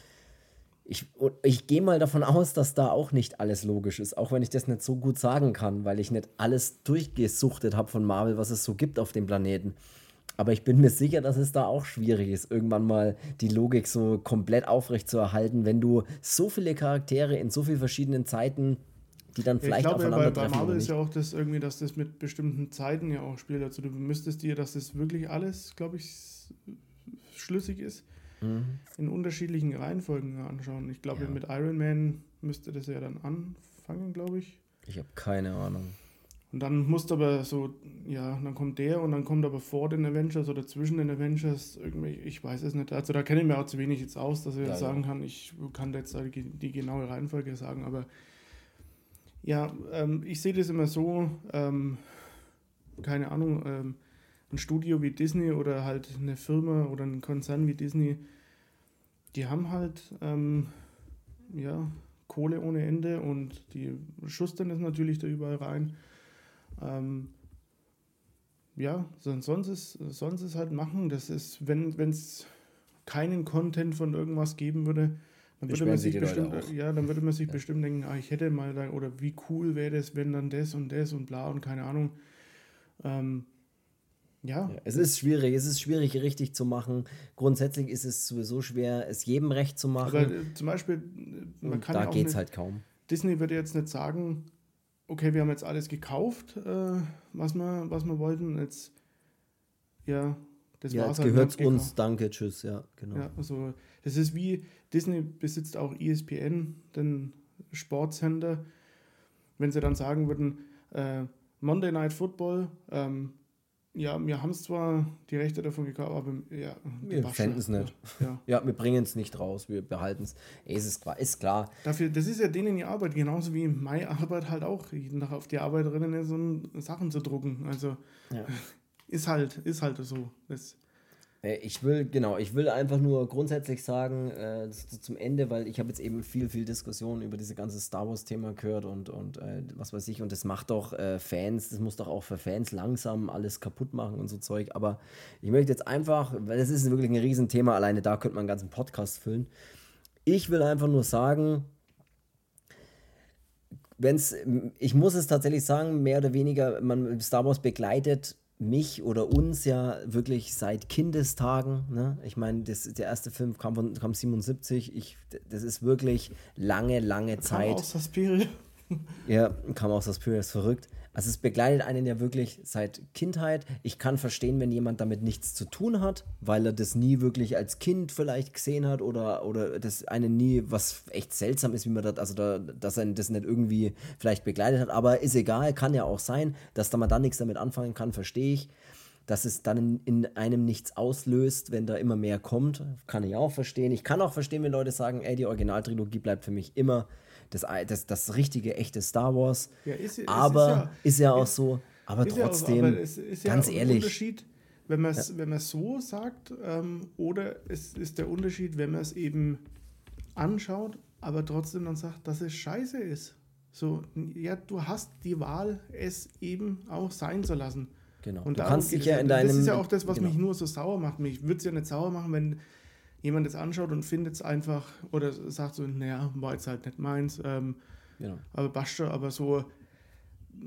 ich, ich gehe mal davon aus, dass da auch nicht alles logisch ist, auch wenn ich das nicht so gut sagen kann, weil ich nicht alles durchgesuchtet habe von Marvel, was es so gibt auf dem Planeten. Aber ich bin mir sicher, dass es da auch schwierig ist, irgendwann mal die Logik so komplett aufrecht zu erhalten, wenn du so viele Charaktere in so vielen verschiedenen Zeiten, die dann Ja, ich vielleicht glaube, bei, aufeinander bei treffen. Marvel oder ist ja auch das irgendwie, dass das mit bestimmten Zeiten ja auch spielt. Also du müsstest dir, dass das wirklich alles, glaube ich, schlüssig ist, Mhm. in unterschiedlichen Reihenfolgen anschauen. Ich glaube, Ja. mit Iron Man müsste das ja dann anfangen, glaube ich. Ich habe keine Ahnung. Und dann musst aber so, ja, dann kommt der und dann kommt aber vor den Avengers oder zwischen den Avengers irgendwie, ich weiß es nicht. Also da kenne ich mir auch zu wenig jetzt aus, dass ich jetzt ja. sagen kann, ich kann jetzt die, die genaue Reihenfolge sagen, aber ja, ähm, ich sehe das immer so, ähm, keine Ahnung, ähm, ein Studio wie Disney oder halt eine Firma oder ein Konzern wie Disney, die haben halt, ähm, ja, Kohle ohne Ende und die schustern das natürlich da überall rein. Ähm, ja, son- sonst ist, sonst ist halt machen. Das ist, wenn es keinen Content von irgendwas geben würde, Dann würde man sich bestimmt, ja, dann würde man sich ja. bestimmt denken, ah, ich hätte mal da, oder wie cool wäre das, wenn dann das und das und bla und keine Ahnung. Ähm, ja. ja. Es ist schwierig, es ist schwierig, richtig zu machen. Grundsätzlich ist es sowieso schwer, es jedem recht zu machen. Aber äh, zum Beispiel, man und kann da ja geht es halt kaum. Disney würde jetzt nicht sagen, okay, wir haben jetzt alles gekauft, äh, was, wir, was wir wollten. Jetzt, ja, das ja, war's jetzt halt, gehört uns, danke, tschüss, ja, genau. Ja, also das ist wie, Disney besitzt auch ESPN, den Sportsender. Wenn sie dann sagen würden, äh, Monday Night Football, ähm, ja, wir haben es zwar die Rechte davon gekauft, aber ja, wir fänden es nicht. Ja. ja, wir bringen es nicht raus, wir behalten es. Es ist klar, ist klar. Dafür, das ist ja denen die Arbeit, genauso wie meine Arbeit halt auch, jeden Tag auf die Arbeiterinnen so Sachen zu drucken. Also ja. ist halt, ist halt so. Das, ich will, genau, ich will einfach nur grundsätzlich sagen, äh, zum Ende, weil ich habe jetzt eben viel, viel Diskussion über dieses ganze Star Wars-Thema gehört und, und äh, was weiß ich, und das macht doch äh, Fans, das muss doch auch für Fans langsam alles kaputt machen und so Zeug. Aber ich möchte jetzt einfach, weil das ist wirklich ein Riesenthema, alleine da könnte man einen ganzen Podcast füllen. Ich will einfach nur sagen, wenn's, ich muss es tatsächlich sagen, mehr oder weniger, man Star Wars begleitet mich oder uns ja wirklich seit Kindestagen. Ne? Ich meine, der erste Film kam von kam 77. Ich, das ist wirklich lange, lange Zeit. Kam aus Suspiria. ja, kam aus Suspiria, ist verrückt. Also es begleitet einen ja wirklich seit Kindheit. Ich kann verstehen, wenn jemand damit nichts zu tun hat, weil er das nie wirklich als Kind vielleicht gesehen hat oder, oder das einen nie, was echt seltsam ist, wie man das, also da, dass er das nicht irgendwie vielleicht begleitet hat. Aber ist egal, kann ja auch sein, dass da man dann nichts damit anfangen kann, verstehe ich. Dass es dann in einem nichts auslöst, wenn da immer mehr kommt, kann ich auch verstehen. Ich kann auch verstehen, wenn Leute sagen, ey, die Originaltrilogie bleibt für mich immer das, das, das richtige, echte Star Wars. Ja, ist, aber ist ja, ist ja auch ist, so. Aber trotzdem, aber es ist ja ganz ehrlich. Unterschied, wenn man es wenn so sagt, ähm, oder es ist der Unterschied, wenn man es eben anschaut, aber trotzdem dann sagt, dass es scheiße ist. So, ja, du hast die Wahl, es eben auch sein zu lassen. Genau. Und du kannst dich ja in deinem. Das ist ja auch das, was genau. mich nur so sauer macht. Mich würde es ja nicht sauer machen, wenn jemand das anschaut und findet es einfach oder sagt so, naja, war jetzt halt nicht meins, ähm, genau. aber basta, aber so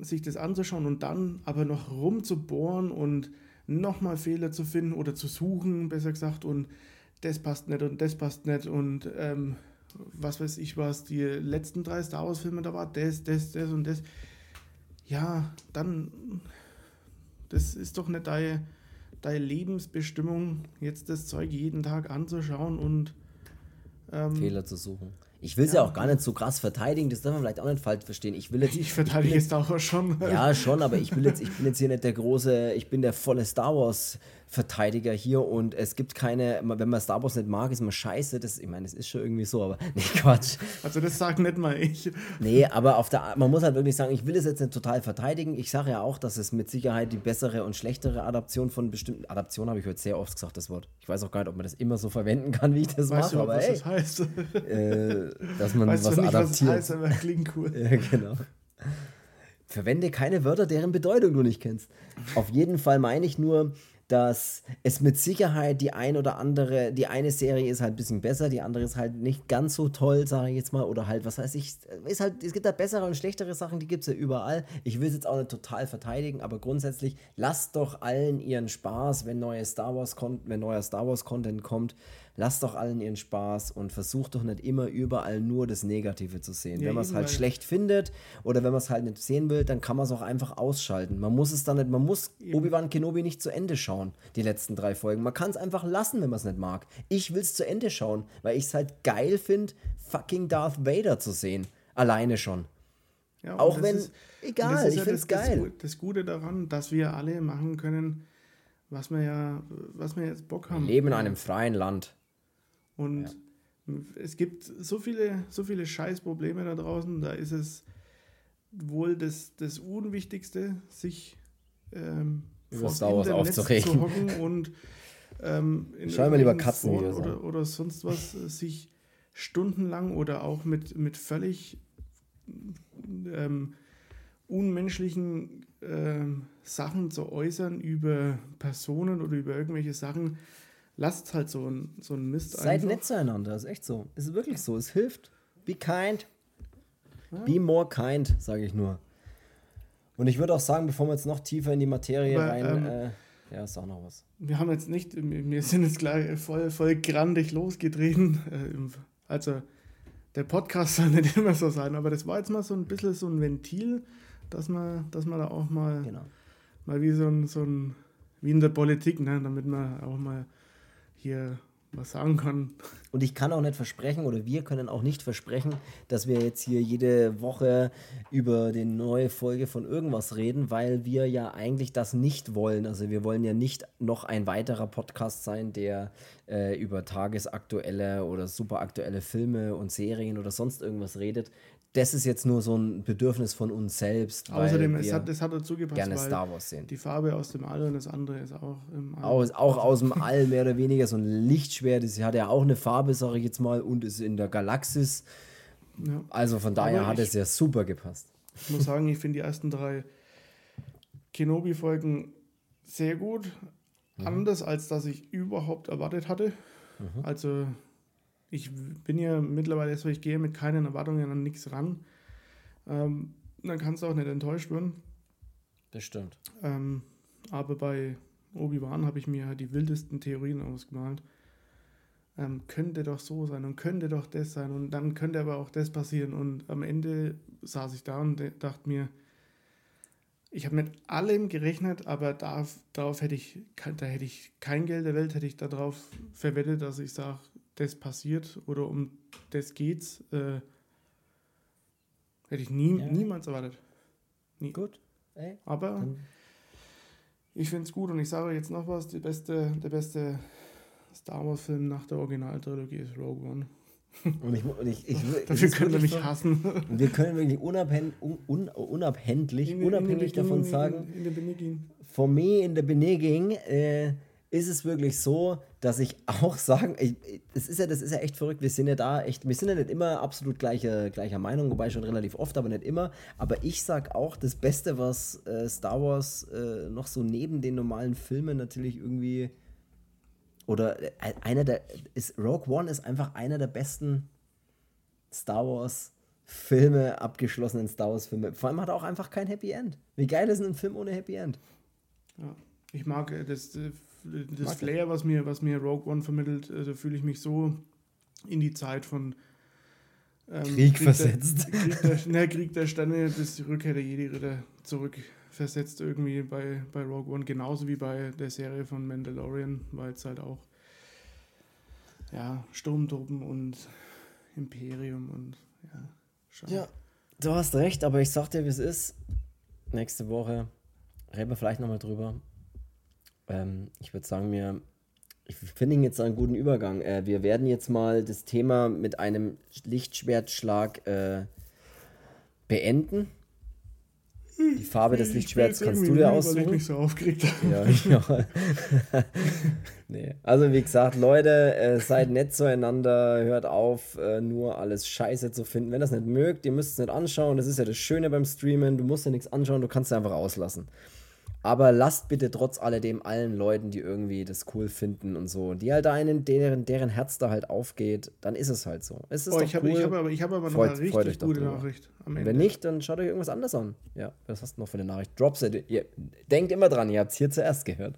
sich das anzuschauen und dann aber noch rumzubohren und nochmal Fehler zu finden oder zu suchen, besser gesagt, und das passt nicht und das passt nicht und ähm, was weiß ich was, die letzten drei Star Wars-Filme, da war das, das, das und das. Ja, dann, das ist doch nicht deine deine Lebensbestimmung, jetzt das Zeug jeden Tag anzuschauen und ähm, Fehler zu suchen. Ich will es ja. ja. auch gar nicht so krass verteidigen, das darf man vielleicht auch nicht falsch verstehen. Ich will jetzt. Ich verteidige es auch schon. Ja, schon, aber ich will jetzt, ich bin jetzt hier nicht der große, ich bin der volle Star Wars Verteidiger hier und es gibt keine, wenn man Star Wars nicht mag, ist man scheiße. Das, ich meine, das ist schon irgendwie so, aber nee, Quatsch. Also das sagt nicht mal ich. Nee, aber auf der, man muss halt wirklich sagen, ich will es jetzt nicht total verteidigen. Ich sage ja auch, dass es mit Sicherheit die bessere und schlechtere Adaption von bestimmten, Adaption habe ich heute sehr oft gesagt, das Wort. Ich weiß auch gar nicht, ob man das immer so verwenden kann, wie ich das weißt mache. Du, aber was ey, das heißt? Äh, dass man weißt was nicht, adaptiert. Was das heißt, aber klingt cool. ja, genau. Verwende keine Wörter, deren Bedeutung du nicht kennst. Auf jeden Fall meine ich nur, dass es mit Sicherheit die ein oder andere, die eine Serie ist halt ein bisschen besser, die andere ist halt nicht ganz so toll, sage ich jetzt mal, oder halt, was weiß ich, ist halt, es gibt halt bessere und schlechtere Sachen, die gibt es ja überall. Ich will es jetzt auch nicht total verteidigen, aber grundsätzlich lasst doch allen ihren Spaß, wenn neue Star Wars wenn neuer Star Wars Content kommt, lasst doch allen ihren Spaß und versucht doch nicht immer überall nur das Negative zu sehen. Ja, wenn man es halt schlecht findet oder wenn man es halt nicht sehen will, dann kann man es auch einfach ausschalten. Man muss es dann nicht, man muss Obi-Wan Kenobi nicht zu Ende schauen, die letzten drei Folgen. Man kann es einfach lassen, wenn man es nicht mag. Ich will es zu Ende schauen, weil ich es halt geil finde, fucking Darth Vader zu sehen. Alleine schon. Ja, auch wenn, ist, egal, ich finde es geil. Das, das Gute daran, dass wir alle machen können, was wir ja, was wir jetzt Bock haben. Wir leben in einem freien Land. Und ja. es gibt so viele, so viele Scheißprobleme da draußen, da ist es wohl das, das Unwichtigste, sich ähm, über Star Wars aufzuregen. Zu hocken und ähm, Schau mal lieber Katzen oder, oder sonst was äh, sich stundenlang oder auch mit, mit völlig ähm, unmenschlichen ähm, Sachen zu äußern über Personen oder über irgendwelche Sachen, lasst halt so ein, so ein Mist Seid nett zueinander, ist echt so. Ist wirklich so. Es hilft. Be kind. Be more kind, sage ich nur. Und ich würde auch sagen, bevor wir jetzt noch tiefer in die Materie Aber, rein. ähm, äh, ja, sag noch was. Wir haben jetzt nicht, wir sind jetzt gleich voll, voll grandig losgetreten. Äh, Also, der Podcast soll nicht immer so sein, aber das war jetzt mal so ein bisschen so ein Ventil, dass man, dass man da auch mal, Genau. mal wie so ein, so ein, wie in der Politik, ne, damit man auch mal hier was sagen kann. Und ich kann auch nicht versprechen, oder wir können auch nicht versprechen, dass wir jetzt hier jede Woche über die neue Folge von irgendwas reden, weil wir ja eigentlich das nicht wollen. Also wir wollen ja nicht noch ein weiterer Podcast sein, der äh, über tagesaktuelle oder superaktuelle Filme und Serien oder sonst irgendwas redet. Das ist jetzt nur so ein Bedürfnis von uns selbst. weil Außerdem, es hat, es hat dazu gepasst, gerne Star Wars sehen. die Farbe aus dem All und das andere ist auch im All. Aus, auch aus dem All mehr oder weniger so ein Lichtschwert. Das hat ja auch eine Farbe, sage ich jetzt mal, und ist in der Galaxis. Ja. Also von daher Aber hat es ja super gepasst. Ich muss sagen, ich finde die ersten drei Kenobi-Folgen sehr gut. Anders, als dass ich überhaupt erwartet hatte. Also, ich bin ja mittlerweile so, ich gehe mit keinen Erwartungen an nichts ran. Ähm, dann kannst du auch nicht enttäuscht werden. Das stimmt. Ähm, aber bei Obi-Wan habe ich mir die wildesten Theorien ausgemalt. Ähm, könnte doch so sein und könnte doch das sein und dann könnte aber auch das passieren. Und am Ende saß ich da und dachte mir, ich habe mit allem gerechnet, aber darauf, darauf hätte ich, kein- da hätte ich kein Geld der Welt, hätte ich darauf verwettet, dass ich sage, das passiert oder um das geht's. Äh, hätte ich nie, Ja. niemals erwartet. Gut. Ey, Aber dann, ich finde es gut und ich sage jetzt noch was: die beste, Der beste Star Wars-Film nach der Originaltrilogie ist Rogue One. Und ich, und ich, ich, Dafür können wir mich so, hassen. und wir können wirklich unabhängig, un, un, unabhängig, unabhängig davon sagen, In, in den Benigin. for me in the beginning äh, ist es wirklich so, dass ich auch sagen, ich, es ist ja, das ist ja echt verrückt. Wir sind ja da echt, wir sind ja nicht immer absolut gleicher, gleicher Meinung, wobei schon relativ oft, aber nicht immer. Aber ich sag auch, das Beste, was äh, Star Wars äh, noch so neben den normalen Filmen natürlich irgendwie oder äh, einer der ist Rogue One ist einfach einer der besten Star Wars Filme, abgeschlossenen Star Wars Filme. Vor allem hat er auch einfach kein Happy End. Wie geil ist denn ein Film ohne Happy End? Ja. Ich mag äh, das, äh, das Mag Flair, was mir, was mir Rogue One vermittelt. Da fühle ich mich so in die Zeit von ähm, Krieg der, versetzt. Krieg der, ne, Krieg der Sterne, bis die Rückkehr der Jedi-Ritter zurückversetzt irgendwie bei, bei Rogue One. Genauso wie bei der Serie von Mandalorian, weil es halt auch ja, Sturmtruppen und Imperium und ja, schon. Ja, du hast recht, aber ich sag dir, wie es ist. Nächste Woche reden wir vielleicht nochmal drüber. Ähm, ich würde sagen, wir, ich finde ihn jetzt einen guten Übergang. Äh, wir werden jetzt mal das Thema mit einem Lichtschwertschlag äh, beenden. Die Farbe des Ich Lichtschwerts kannst du dir müde, Weil ich aussuchen. mich so aufgeregt habe. Ja, ja. nee. Also wie gesagt, Leute, äh, seid nett zueinander, hört auf, äh, nur alles scheiße zu finden. Wenn ihr das nicht mögt, ihr müsst es nicht anschauen. Das ist ja das Schöne beim Streamen. Du musst ja nichts anschauen, du kannst es einfach auslassen. Aber lasst bitte trotz alledem allen Leuten, die irgendwie das cool finden und so, die halt einen, deren, deren Herz da halt aufgeht, dann ist es halt so. Es ist Oh, ich habe cool. ich hab aber, ich hab aber noch Freut- eine richtig gute. Nachricht am Ende. Wenn nicht, dann schaut euch irgendwas anderes an. Ja, was hast du noch für eine Nachricht? Drops it. Ihr denkt immer dran, ihr habt es hier zuerst gehört.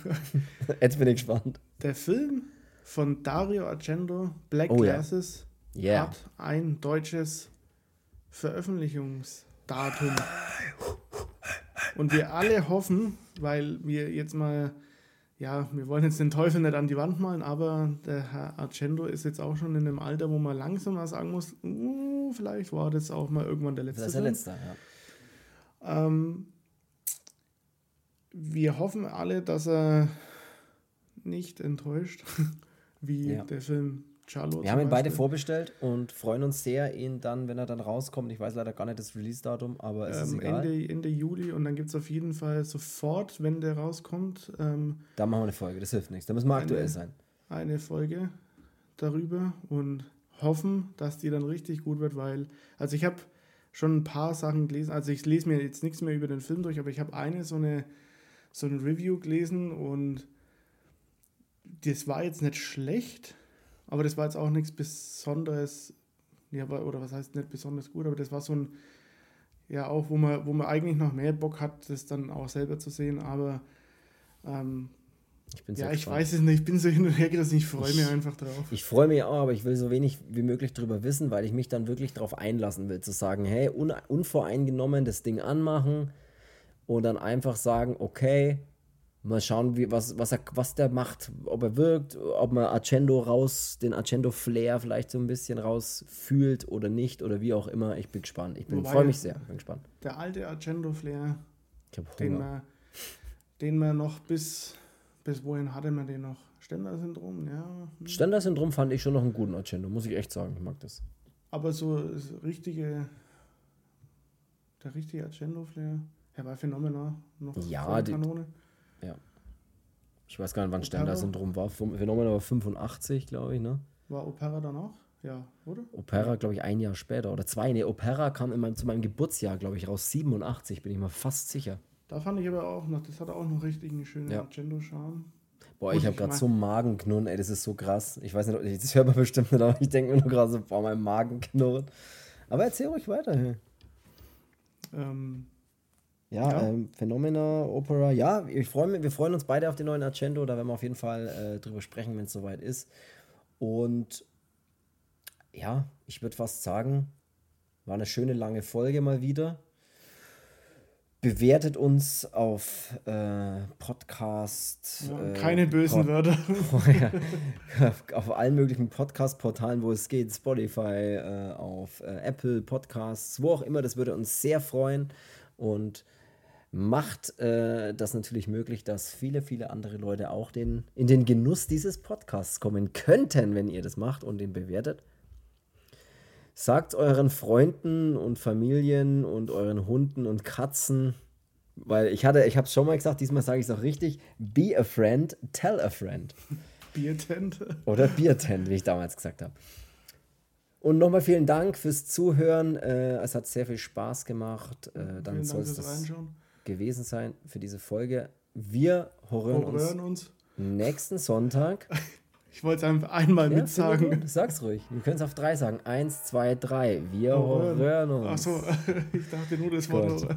Jetzt bin ich gespannt. Der Film von Dario Argento, Black Oh. Glasses, Yeah. hat ein deutsches Veröffentlichungsdatum. Und wir alle hoffen, weil wir jetzt mal, ja, wir wollen jetzt den Teufel nicht an die Wand malen, aber der Herr Argento ist jetzt auch schon in einem Alter, wo man langsam mal sagen muss, uh, vielleicht war das auch mal irgendwann der letzte Das ist der letzte, ja. Ähm, wir hoffen alle, dass er nicht enttäuscht, wie Ja. der Film Charlotte. Wir haben ihn beide vorbestellt und freuen uns sehr, ihn dann, wenn er dann rauskommt. Ich weiß leider gar nicht das Release-Datum, aber es ist Ähm, egal. Ende, Ende Juli und dann gibt es auf jeden Fall sofort, wenn der rauskommt, ähm, da machen wir eine Folge, das hilft nichts. Da müssen wir Eine- aktuell sein. eine Folge darüber und hoffen, dass die dann richtig gut wird, weil, also ich habe schon ein paar Sachen gelesen, also ich lese mir jetzt nichts mehr über den Film durch, aber ich habe eine so eine so ein Review gelesen und das war jetzt nicht schlecht, aber das war jetzt auch nichts Besonderes. Ja, oder was heißt nicht besonders gut, aber das war so ein, ja, auch wo man, wo man eigentlich noch mehr Bock hat, das dann auch selber zu sehen, aber ähm, Ich bin ja, ich gespannt. weiß es nicht, ich bin so hin und her gerissen, ich freue mich Ich- einfach drauf. Ich freue mich auch, aber ich will so wenig wie möglich drüber wissen, weil ich mich dann wirklich darauf einlassen will, zu sagen, hey, un unvoreingenommen das Ding anmachen und dann einfach sagen, okay, mal schauen, wie, was, was, er, was der macht, ob er wirkt, ob man Accendo raus, den Accendo-Flair vielleicht so ein bisschen rausfühlt oder nicht oder wie auch immer. Ich bin gespannt. Ich freue mich sehr. Bin gespannt. Der alte Agendo Flair, Ich habe den man, den man noch bis, bis wohin hatte man den noch? Ständer-Syndrom, ja. hm. Ständer-Syndrom fand ich schon noch einen guten Accendo, muss ich echt sagen. Ich mag das. Aber so das richtige, der richtige Agendo Flair, er war phänomenal. Noch Ja, die- Kanone. Ich weiß gar nicht, wann Opera? Ständer-Syndrom war. Phänomen war 85, glaube ich, ne? War Opera dann auch? Ja, oder? Opera, glaube ich, ein Jahr später oder zwei. Nee, Opera kam in meinem, zu meinem Geburtsjahr, glaube ich, raus. 87, bin ich mir fast sicher. Da fand ich aber auch noch, das hatte auch noch richtig einen schönen Ja. Agendo-Charme. Boah, ich habe gerade mal- so einen Magenknurren, ey, das ist so krass. Ich weiß nicht, das hört man bestimmt nicht, aber ich denke mir nur gerade so, boah, mein Magen knurrt. Aber erzähl ruhig weiter. hey. Ähm, Ja, Ja. Ähm, Phenomena, Opera, ja, ich freu mich, wir freuen uns beide auf den neuen Accendo, da werden wir auf jeden Fall äh, drüber sprechen, wenn es soweit ist. Und ja, ich würde fast sagen, war eine schöne lange Folge mal wieder. Bewertet uns auf äh, Podcast. ja, äh, keine bösen Pod- Wörter. auf, auf allen möglichen Podcast-Portalen, wo es geht, Spotify, äh, auf äh, Apple Podcasts, wo auch immer, das würde uns sehr freuen und macht äh, das natürlich möglich, dass viele, viele andere Leute auch den, in den Genuss dieses Podcasts kommen könnten, wenn ihr das macht und den bewertet. Sagt euren Freunden und Familien und euren Hunden und Katzen, weil ich hatte, ich habe es schon mal gesagt, diesmal sage ich es auch richtig, be a friend, tell a friend. Biertent. Oder Biertent, wie ich damals gesagt habe. Und nochmal vielen Dank fürs Zuhören. Äh, es hat sehr viel Spaß gemacht. Äh, dann soll es fürs das Reinschauen. Gewesen sein für diese Folge. Wir hören Wir uns uns. nächsten Sonntag. Ich wollte es einfach einmal Ja, mitsagen. Sag's ruhig. Wir können es auf drei sagen. Eins, zwei, drei. Wir Horrören. hören uns. Achso, ich dachte nur das Wort. Okay.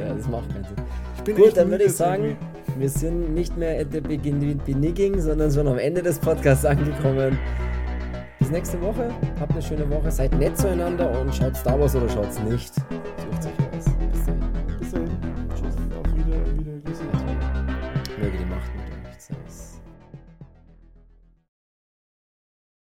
Ja, das macht keinen Sinn. Ich bin Gut, dann würde ich sagen, irgendwie. wir sind nicht mehr at the begin- beginning, sondern schon am Ende des Podcasts angekommen. Bis nächste Woche. Habt eine schöne Woche. Seid nett zueinander und schaut Star Wars oder schaut's nicht.